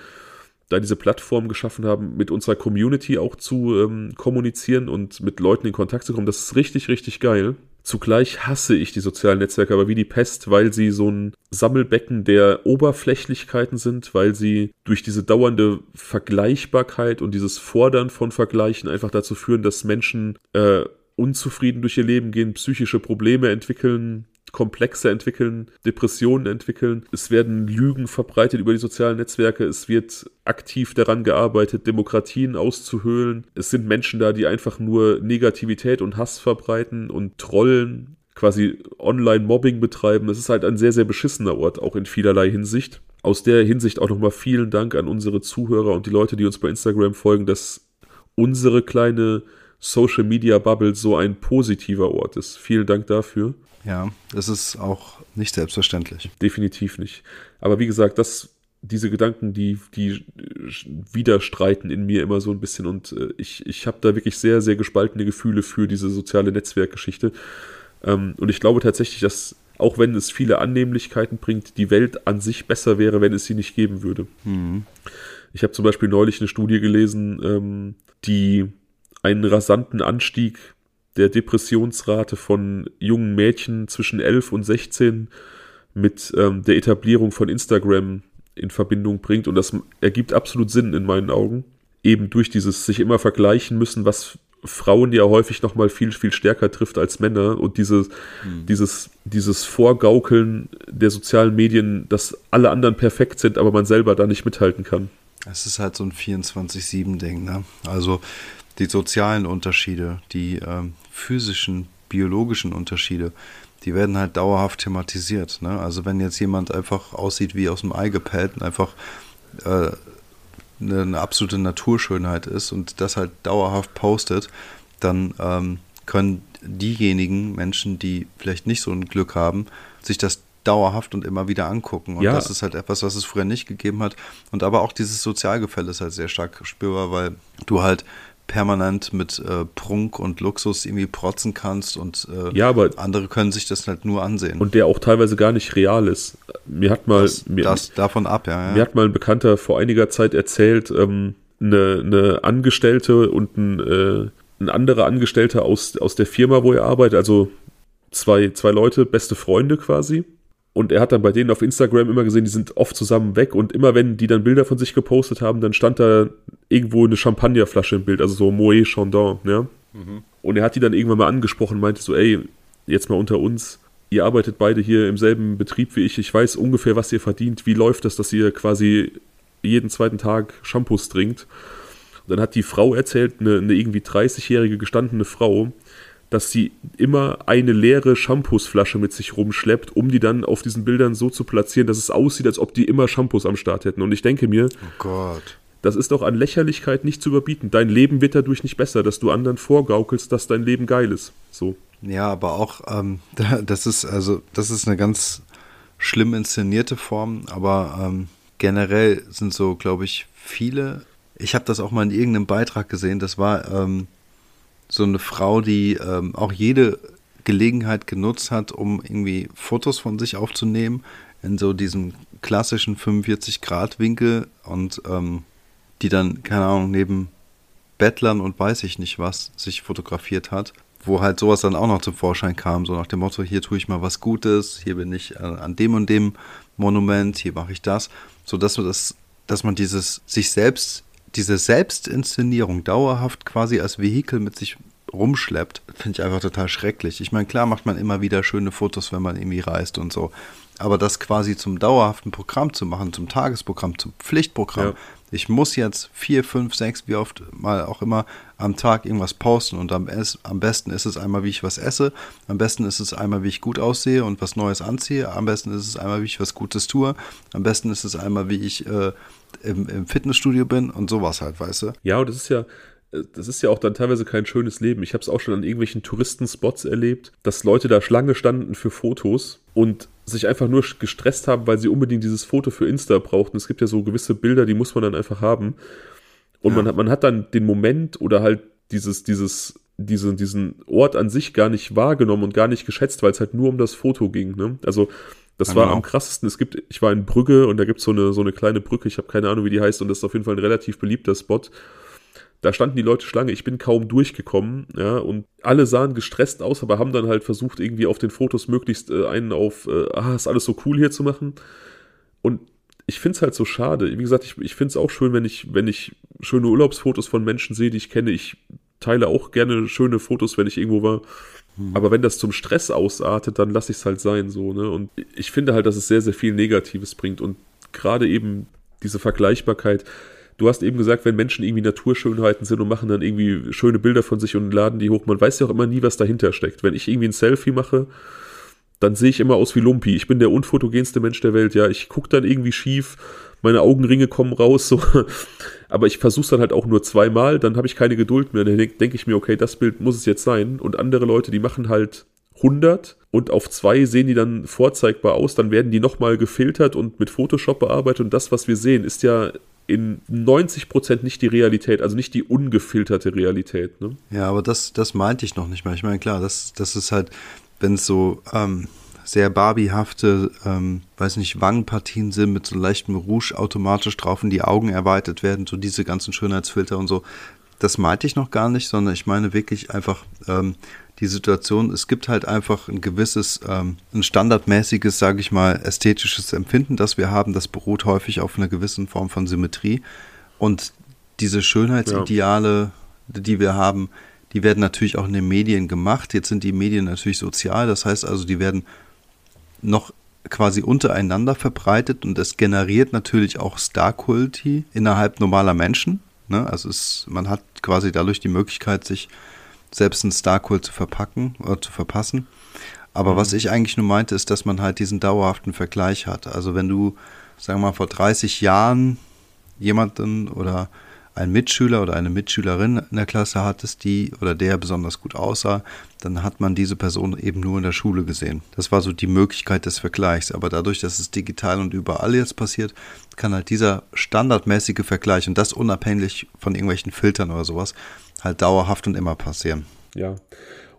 da diese Plattform geschaffen haben, mit unserer Community auch zu ähm, kommunizieren und mit Leuten in Kontakt zu kommen. Das ist richtig, richtig geil. Zugleich hasse ich die sozialen Netzwerke aber wie die Pest, weil sie so ein Sammelbecken der Oberflächlichkeiten sind, weil sie durch diese dauernde Vergleichbarkeit und dieses Fordern von Vergleichen einfach dazu führen, dass Menschen äh, unzufrieden durch ihr Leben gehen, psychische Probleme entwickeln, Komplexe entwickeln, Depressionen entwickeln. Es werden Lügen verbreitet über die sozialen Netzwerke. Es wird aktiv daran gearbeitet, Demokratien auszuhöhlen. Es sind Menschen da, die einfach nur Negativität und Hass verbreiten und trollen, quasi Online-Mobbing betreiben. Es ist halt ein sehr, sehr beschissener Ort, auch in vielerlei Hinsicht. Aus der Hinsicht auch nochmal vielen Dank an unsere Zuhörer und die Leute, die uns bei Instagram folgen, dass unsere kleine Social Media Bubble so ein positiver Ort ist. Vielen Dank dafür. Ja, das ist auch nicht selbstverständlich. Definitiv nicht. Aber wie gesagt, das, diese Gedanken, die, die widerstreiten in mir immer so ein bisschen und äh, ich, ich habe da wirklich sehr, sehr gespaltene Gefühle für diese soziale Netzwerkgeschichte. Ähm, und ich glaube tatsächlich, dass auch wenn es viele Annehmlichkeiten bringt, die Welt an sich besser wäre, wenn es sie nicht geben würde. Mhm. Ich habe zum Beispiel neulich eine Studie gelesen, ähm, die einen rasanten Anstieg der Depressionsrate von jungen Mädchen zwischen 11 und 16 mit ähm, der Etablierung von Instagram in Verbindung bringt. Und das ergibt absolut Sinn in meinen Augen. Eben durch dieses sich immer vergleichen müssen, was Frauen ja häufig noch mal viel, viel stärker trifft als Männer. Und dieses, mhm. dieses, dieses Vorgaukeln der sozialen Medien, dass alle anderen perfekt sind, aber man selber da nicht mithalten kann. Es ist halt so ein 24-7-Ding, ne? Also die sozialen Unterschiede, die ähm, physischen, biologischen Unterschiede, die werden halt dauerhaft thematisiert. Ne? Also wenn jetzt jemand einfach aussieht wie aus dem Ei gepellt und einfach äh, eine, eine, absolute Naturschönheit ist und das halt dauerhaft postet, dann ähm, können diejenigen Menschen, die vielleicht nicht so ein Glück haben, sich das dauerhaft und immer wieder angucken. Und ja. das ist halt etwas, was es früher nicht gegeben hat. Und aber auch dieses Sozialgefälle ist halt sehr stark spürbar, weil du halt permanent mit äh, Prunk und Luxus irgendwie protzen kannst und äh, ja, aber andere können sich das halt nur ansehen. Und der auch teilweise gar nicht real ist. Mir hat mal das, mir, das davon ab, ja, ja, Mir hat mal ein Bekannter vor einiger Zeit erzählt, ähm, eine, eine Angestellte und ein, äh, ein anderer Angestellter aus, aus der Firma, wo er arbeitet, also zwei, zwei Leute, beste Freunde quasi. Und er hat dann bei denen auf Instagram immer gesehen, die sind oft zusammen weg und immer wenn die dann Bilder von sich gepostet haben, dann stand da irgendwo eine Champagnerflasche im Bild, also so Moët Chandon, ja. Mhm. Und er hat die dann irgendwann mal angesprochen meinte so, ey, jetzt mal unter uns, ihr arbeitet beide hier im selben Betrieb wie ich, ich weiß ungefähr, was ihr verdient, wie läuft das, dass ihr quasi jeden zweiten Tag Shampoos trinkt. Und dann hat die Frau erzählt, eine, eine irgendwie 30-jährige gestandene Frau, dass sie immer eine leere Shampoosflasche mit sich rumschleppt, um die dann auf diesen Bildern so zu platzieren, dass es aussieht, als ob die immer Shampoos am Start hätten. Und ich denke mir, oh Gott. das ist doch an Lächerlichkeit nicht zu überbieten. Dein Leben wird dadurch nicht besser, dass du anderen vorgaukelst, dass dein Leben geil ist. So. Ja, aber auch, ähm, [LAUGHS] das ist also, das ist eine ganz schlimm inszenierte Form, aber ähm, generell sind so, glaube ich, viele. Ich habe das auch mal in irgendeinem Beitrag gesehen. Das war ähm, so eine Frau, die ähm, auch jede Gelegenheit genutzt hat, um irgendwie Fotos von sich aufzunehmen in so diesem klassischen 45-Grad-Winkel und ähm, die dann, keine Ahnung, neben Bettlern und weiß ich nicht was sich fotografiert hat, wo halt sowas dann auch noch zum Vorschein kam, so nach dem Motto, hier tue ich mal was Gutes, hier bin ich äh, an dem und dem Monument, hier mache ich das, so dass man das, dass man dieses sich selbst diese Selbstinszenierung dauerhaft quasi als Vehikel mit sich rumschleppt, finde ich einfach total schrecklich. Ich meine, klar macht man immer wieder schöne Fotos, wenn man irgendwie reist und so. Aber das quasi zum dauerhaften Programm zu machen, zum Tagesprogramm, zum Pflichtprogramm. Ja. Ich muss jetzt vier, fünf, sechs, wie oft mal auch immer am Tag irgendwas posten und am, am besten ist es einmal, wie ich was esse, am besten ist es einmal, wie ich gut aussehe und was Neues anziehe, am besten ist es einmal, wie ich was Gutes tue, am besten ist es einmal, wie ich äh, im, im Fitnessstudio bin und sowas halt, weißt du? Ja, und das ist ja, das ist ja auch dann teilweise kein schönes Leben. Ich habe es auch schon an irgendwelchen Touristenspots erlebt, dass Leute da Schlange standen für Fotos und sich einfach nur gestresst haben, weil sie unbedingt dieses Foto für Insta brauchten. Es gibt ja so gewisse Bilder, die muss man dann einfach haben. Und ja. man, hat, man hat dann den Moment oder halt dieses, dieses, diese, diesen Ort an sich gar nicht wahrgenommen und gar nicht geschätzt, weil es halt nur um das Foto ging. Ne? Also das genau. war am krassesten. Es gibt, ich war in Brügge und da gibt es so eine, so eine kleine Brücke, ich habe keine Ahnung, wie die heißt, und das ist auf jeden Fall ein relativ beliebter Spot. Da standen die Leute Schlange, ich bin kaum durchgekommen, ja, und alle sahen gestresst aus, aber haben dann halt versucht, irgendwie auf den Fotos möglichst äh, einen auf, äh, ah, ist alles so cool hier zu machen. Und ich finde es halt so schade. Wie gesagt, ich, ich finde es auch schön, wenn ich, wenn ich schöne Urlaubsfotos von Menschen sehe, die ich kenne. Ich teile auch gerne schöne Fotos, wenn ich irgendwo war. Mhm. Aber wenn das zum Stress ausartet, dann lasse ich es halt sein, so, ne? Und ich finde halt, dass es sehr, sehr viel Negatives bringt. Und gerade eben diese Vergleichbarkeit. Du hast eben gesagt, wenn Menschen irgendwie Naturschönheiten sind und machen dann irgendwie schöne Bilder von sich und laden die hoch, man weiß ja auch immer nie, was dahinter steckt. Wenn ich irgendwie ein Selfie mache, dann sehe ich immer aus wie Lumpi. Ich bin der unfotogenste Mensch der Welt, ja. Ich gucke dann irgendwie schief, meine Augenringe kommen raus, so. [LAUGHS] Aber ich versuche es dann halt auch nur zweimal, dann habe ich keine Geduld mehr. Dann denke denk ich mir, okay, das Bild muss es jetzt sein. Und andere Leute, die machen halt 100 und auf zwei sehen die dann vorzeigbar aus, dann werden die nochmal gefiltert und mit Photoshop bearbeitet. Und das, was wir sehen, ist ja in 90 Prozent nicht die Realität, also nicht die ungefilterte Realität. Ne? Ja, aber das, das meinte ich noch nicht mal. Ich meine, klar, das, das ist halt, wenn es so ähm, sehr barbiehafte, ähm, weiß nicht, Wangenpartien sind mit so leichtem Rouge automatisch drauf und die Augen erweitert werden, so diese ganzen Schönheitsfilter und so. Das meinte ich noch gar nicht, sondern ich meine wirklich einfach ähm, die Situation, es gibt halt einfach ein gewisses, ähm, ein standardmäßiges, sage ich mal, ästhetisches Empfinden, das wir haben, das beruht häufig auf einer gewissen Form von Symmetrie. Und diese Schönheitsideale, ja. die wir haben, die werden natürlich auch in den Medien gemacht. Jetzt sind die Medien natürlich sozial, das heißt also, die werden noch quasi untereinander verbreitet und es generiert natürlich auch Star-Kulti innerhalb normaler Menschen. Ne? Also es, man hat quasi dadurch die Möglichkeit, sich selbst einen Star-Kult zu verpacken oder zu verpassen. Aber mhm. was ich eigentlich nur meinte, ist, dass man halt diesen dauerhaften Vergleich hat. Also wenn du, sagen wir mal, vor 30 Jahren jemanden oder einen Mitschüler oder eine Mitschülerin in der Klasse hattest, die oder der besonders gut aussah, dann hat man diese Person eben nur in der Schule gesehen. Das war so die Möglichkeit des Vergleichs. Aber dadurch, dass es digital und überall jetzt passiert, kann halt dieser standardmäßige Vergleich und das unabhängig von irgendwelchen Filtern oder sowas halt dauerhaft und immer passieren. Ja.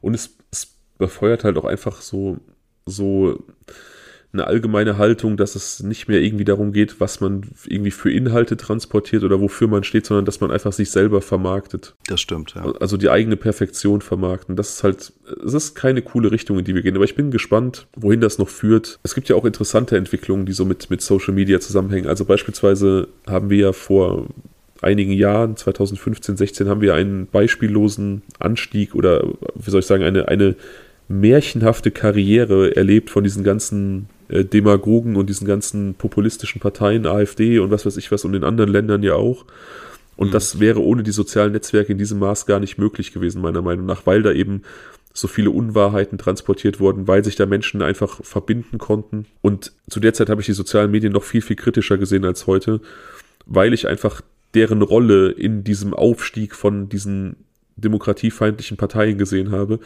Und es, es befeuert halt auch einfach so, so eine allgemeine Haltung, dass es nicht mehr irgendwie darum geht, was man irgendwie für Inhalte transportiert oder wofür man steht, sondern dass man einfach sich selber vermarktet. Das stimmt, ja. Also die eigene Perfektion vermarkten. Das ist halt, es ist keine coole Richtung, in die wir gehen. Aber ich bin gespannt, wohin das noch führt. Es gibt ja auch interessante Entwicklungen, die so mit, mit Social Media zusammenhängen. Also beispielsweise haben wir ja vor einigen Jahren, 2015, 16, haben wir einen beispiellosen Anstieg oder, wie soll ich sagen, eine, eine märchenhafte Karriere erlebt von diesen ganzen äh, Demagogen und diesen ganzen populistischen Parteien, AfD und was weiß ich was und in anderen Ländern ja auch. Und mhm. das wäre ohne die sozialen Netzwerke in diesem Maß gar nicht möglich gewesen, meiner Meinung nach, weil da eben so viele Unwahrheiten transportiert wurden, weil sich da Menschen einfach verbinden konnten. Und zu der Zeit habe ich die sozialen Medien noch viel, viel kritischer gesehen als heute, weil ich einfach deren Rolle in diesem Aufstieg von diesen demokratiefeindlichen Parteien gesehen habe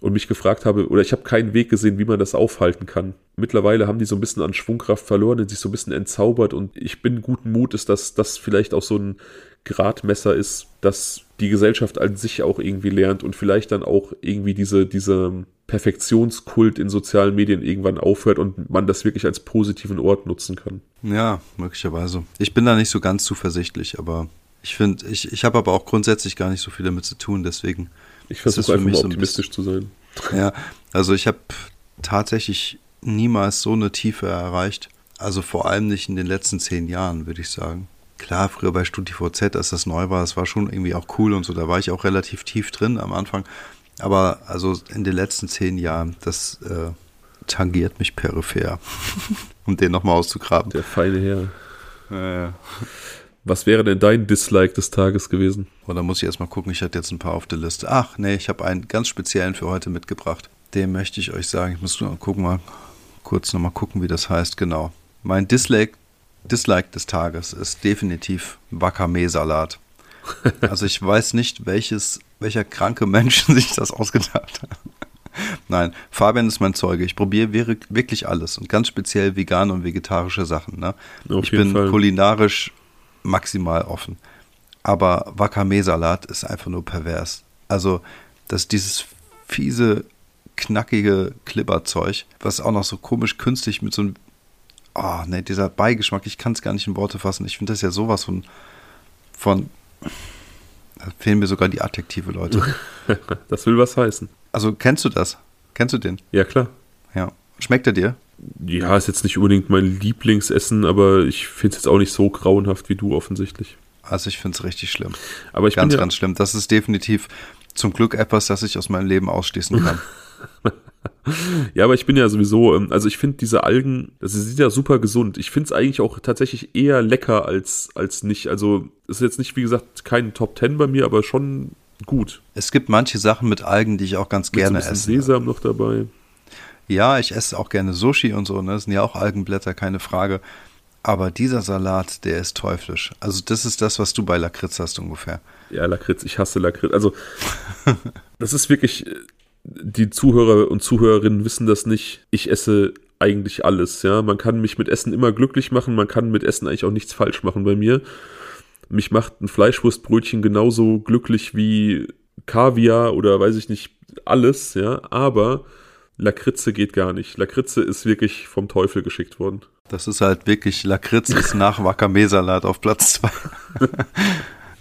und mich gefragt habe, oder ich habe keinen Weg gesehen, wie man das aufhalten kann. Mittlerweile haben die so ein bisschen an Schwungkraft verloren, sich so ein bisschen entzaubert und ich bin guten Mutes, dass das vielleicht auch so ein Gradmesser ist, dass die Gesellschaft an sich auch irgendwie lernt und vielleicht dann auch irgendwie diese, diese Perfektionskult in sozialen Medien irgendwann aufhört und man das wirklich als positiven Ort nutzen kann. Ja, möglicherweise. Ich bin da nicht so ganz zuversichtlich, aber ich finde, ich, ich habe aber auch grundsätzlich gar nicht so viel damit zu tun, deswegen. Ich versuche einfach mal optimistisch so zu sein. Ja, also ich habe tatsächlich niemals so eine Tiefe erreicht. Also vor allem nicht in den letzten zehn Jahren, würde ich sagen. Klar, früher bei StudiVZ, als das neu war, das war schon irgendwie auch cool und so, da war ich auch relativ tief drin am Anfang. Aber also in den letzten zehn Jahren, das äh, tangiert mich peripher, [LAUGHS] um den nochmal auszugraben. Der feine Herr. Ja, ja. Was wäre denn dein Dislike des Tages gewesen? Oh, da muss ich erstmal gucken, ich hatte jetzt ein paar auf der Liste. Ach, nee, ich habe einen ganz speziellen für heute mitgebracht. Den möchte ich euch sagen. Ich muss nur gucken, mal kurz nochmal gucken, wie das heißt. Genau. Mein Dislike Dislike des Tages ist definitiv Wakame-Salat. [LAUGHS] Also ich weiß nicht, welches, welcher kranke Mensch [LAUGHS] sich das ausgedacht hat. Nein, Fabian ist mein Zeuge. Ich probiere wirklich alles und ganz speziell vegane und vegetarische Sachen. Ne? ich bin Fall. kulinarisch maximal offen. Aber Wakame-Salat ist einfach nur pervers. Also, dass dieses fiese, knackige Klibberzeug, was auch noch so komisch künstlich mit so einem oh, ne, dieser Beigeschmack, ich kann es gar nicht in Worte fassen. Ich finde das ja sowas von, von, da fehlen mir sogar die Adjektive, Leute. [LAUGHS] das will was heißen. Also, kennst du das? Kennst du den? Ja, klar. Ja. Schmeckt er dir? Ja, ist jetzt nicht unbedingt mein Lieblingsessen, aber ich finde es jetzt auch nicht so grauenhaft wie du offensichtlich. Also ich finde es richtig schlimm. Aber ich ganz, bin ja ganz schlimm. Das ist definitiv zum Glück etwas, das ich aus meinem Leben ausschließen kann. [LAUGHS] [LAUGHS] ja, aber ich bin ja sowieso, ähm, also ich finde diese Algen, das sind ja super gesund. Ich finde es eigentlich auch tatsächlich eher lecker als, als nicht. Also ist jetzt nicht, wie gesagt, kein Top Ten bei mir, aber schon gut. Es gibt manche Sachen mit Algen, die ich auch ganz mit gerne so ein esse. Sesam noch dabei. Ja, ich esse auch gerne Sushi und so, ne? Das sind ja auch Algenblätter, keine Frage. Aber dieser Salat, der ist teuflisch. Also, das ist das, was du bei Lakritz hast ungefähr. Ja, Lakritz, ich hasse Lakritz. Also, [LAUGHS] das ist wirklich, die Zuhörer und Zuhörerinnen wissen das nicht. Ich esse eigentlich alles, ja. Man kann mich mit Essen immer glücklich machen, man kann mit Essen eigentlich auch nichts falsch machen bei mir. Mich macht ein Fleischwurstbrötchen genauso glücklich wie Kaviar oder weiß ich nicht, alles, ja. Aber Lakritze geht gar nicht. Lakritze ist wirklich vom Teufel geschickt worden. Das ist halt wirklich, Lakritz ist nach Wakame-Salat auf Platz 2. [LAUGHS]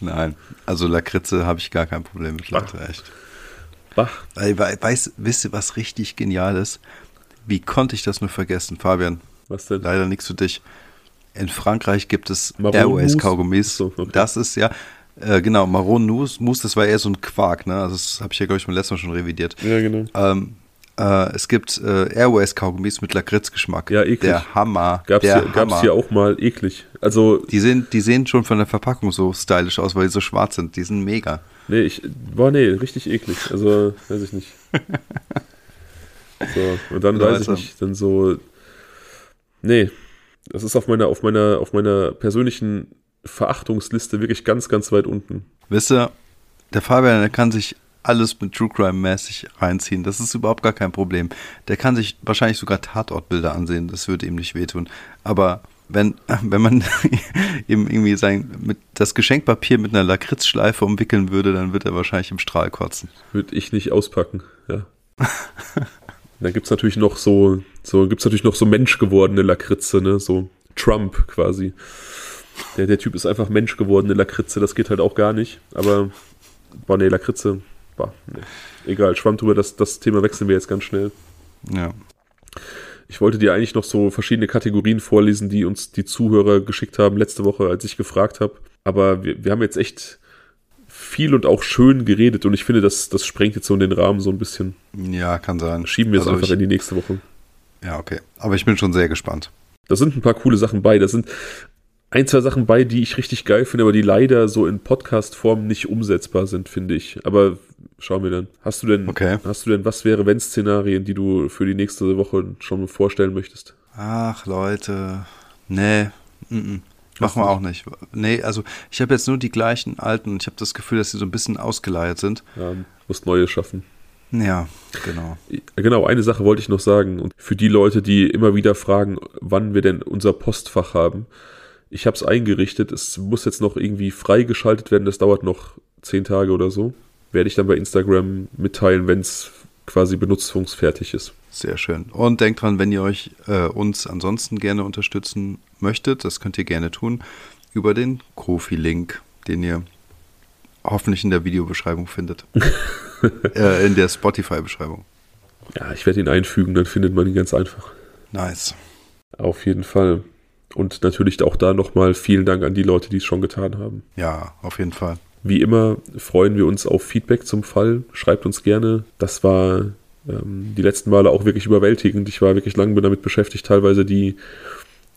Nein, also Lakritze habe ich gar kein Problem mit, Leute, echt. Bah. Weiß, wisst ihr, was richtig genial ist? Wie konnte ich das nur vergessen, Fabian? Was denn? Leider nichts für dich. In Frankreich gibt es Airways-Kaugummis. So, okay. Das ist ja, äh, genau, Maron Mousse, das war eher so ein Quark, ne? Also das habe ich ja, glaube ich, beim letzten Mal schon revidiert. Ja, genau. Ähm, äh, es gibt äh, Airways-Kaugummis mit Lakritzgeschmack. Ja, eklig. Der Hammer. Gab's, der hier, Hammer. hier auch mal eklig. Also die, sehen, die sehen schon von der Verpackung so stylisch aus, weil die so schwarz sind. Die sind mega. Nee, ich, boah, nee, richtig eklig. Also, weiß ich nicht. [LAUGHS] So, und dann weiß ich nicht, dann so, nee, das ist auf meiner, auf meiner, auf meiner persönlichen Verachtungsliste wirklich ganz, ganz weit unten. Wisst ihr, der Fabian, der kann sich alles mit True Crime mäßig reinziehen. Das ist überhaupt gar kein Problem. Der kann sich wahrscheinlich sogar Tatortbilder ansehen. Das würde ihm nicht wehtun. Aber wenn, [LAUGHS] wenn man [LAUGHS] ihm irgendwie sein, mit das Geschenkpapier mit einer Lakritzschleife umwickeln würde, dann wird er wahrscheinlich im Strahl kotzen. Würde ich nicht auspacken, ja. [LAUGHS] dann gibt es natürlich noch so, so gibt's natürlich noch so menschgewordene Lakritze, ne? So Trump quasi. Der, der Typ ist einfach menschgewordene Lakritze, das geht halt auch gar nicht. Aber, boah, nee, Lakritze, boah, nee. Egal, schwamm drüber, das, das Thema wechseln wir jetzt ganz schnell. Ja. Ich wollte dir eigentlich noch so verschiedene Kategorien vorlesen, die uns die Zuhörer geschickt haben letzte Woche, als ich gefragt habe, Aber wir, wir haben jetzt echt viel und auch schön geredet und ich finde, das, das sprengt jetzt so in den Rahmen so ein bisschen. Ja, kann sein. Schieben wir es Also einfach ich- in die nächste Woche. Ja, okay. Aber ich bin schon sehr gespannt. Da sind ein paar coole Sachen bei. Da sind ein, zwei Sachen bei, die ich richtig geil finde, aber die leider so in Podcast-Form nicht umsetzbar sind, finde ich. Aber schauen wir dann. Hast du denn, Okay. hast du denn was wäre wenn Szenarien, die du für die nächste Woche schon vorstellen möchtest? Ach, Leute. Nee. Mm Machen wir auch nicht. Nee, also ich habe jetzt nur die gleichen alten und ich habe das Gefühl, dass sie so ein bisschen ausgeleiert sind. Ja, musst neue schaffen. Ja, genau. Genau, eine Sache wollte ich noch sagen. Und für die Leute, die immer wieder fragen, wann wir denn unser Postfach haben, ich habe es eingerichtet. Es muss jetzt noch irgendwie freigeschaltet werden. Das dauert noch zehn Tage oder so. Werde ich dann bei Instagram mitteilen, wenn es quasi benutzungsfertig ist. Sehr schön. Und denkt dran, wenn ihr euch äh, uns ansonsten gerne unterstützen möchtet, das könnt ihr gerne tun, über den Kofi-Link, den ihr hoffentlich in der Videobeschreibung findet. [LAUGHS] äh, in der Spotify-Beschreibung. Ja, ich werde ihn einfügen, dann findet man ihn ganz einfach. Nice. Auf jeden Fall. Und natürlich auch da nochmal vielen Dank an die Leute, die es schon getan haben. Ja, auf jeden Fall. Wie immer freuen wir uns auf Feedback zum Fall. Schreibt uns gerne. Das war ähm, die letzten Male auch wirklich überwältigend. Ich war wirklich lange damit beschäftigt, teilweise die,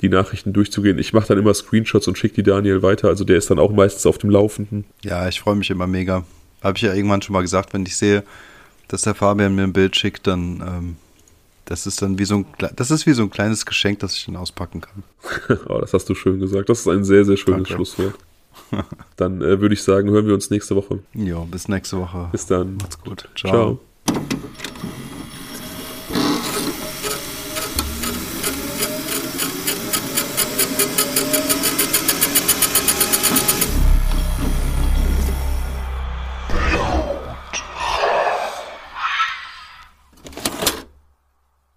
die Nachrichten durchzugehen. Ich mache dann immer Screenshots und schicke die Daniel weiter. Also der ist dann auch meistens auf dem Laufenden. Ja, ich freue mich immer mega. Habe ich ja irgendwann schon mal gesagt, wenn ich sehe, dass der Fabian mir ein Bild schickt, dann ähm, das ist dann wie so ein das ist wie so ein kleines Geschenk, das ich dann auspacken kann. [LAUGHS] oh, das hast du schön gesagt. Das ist ein sehr, sehr schönes Danke. Schlusswort. [LAUGHS] Dann äh, würde ich sagen, hören wir uns nächste Woche. Jo, bis nächste Woche. Bis dann. Macht's gut. Ciao.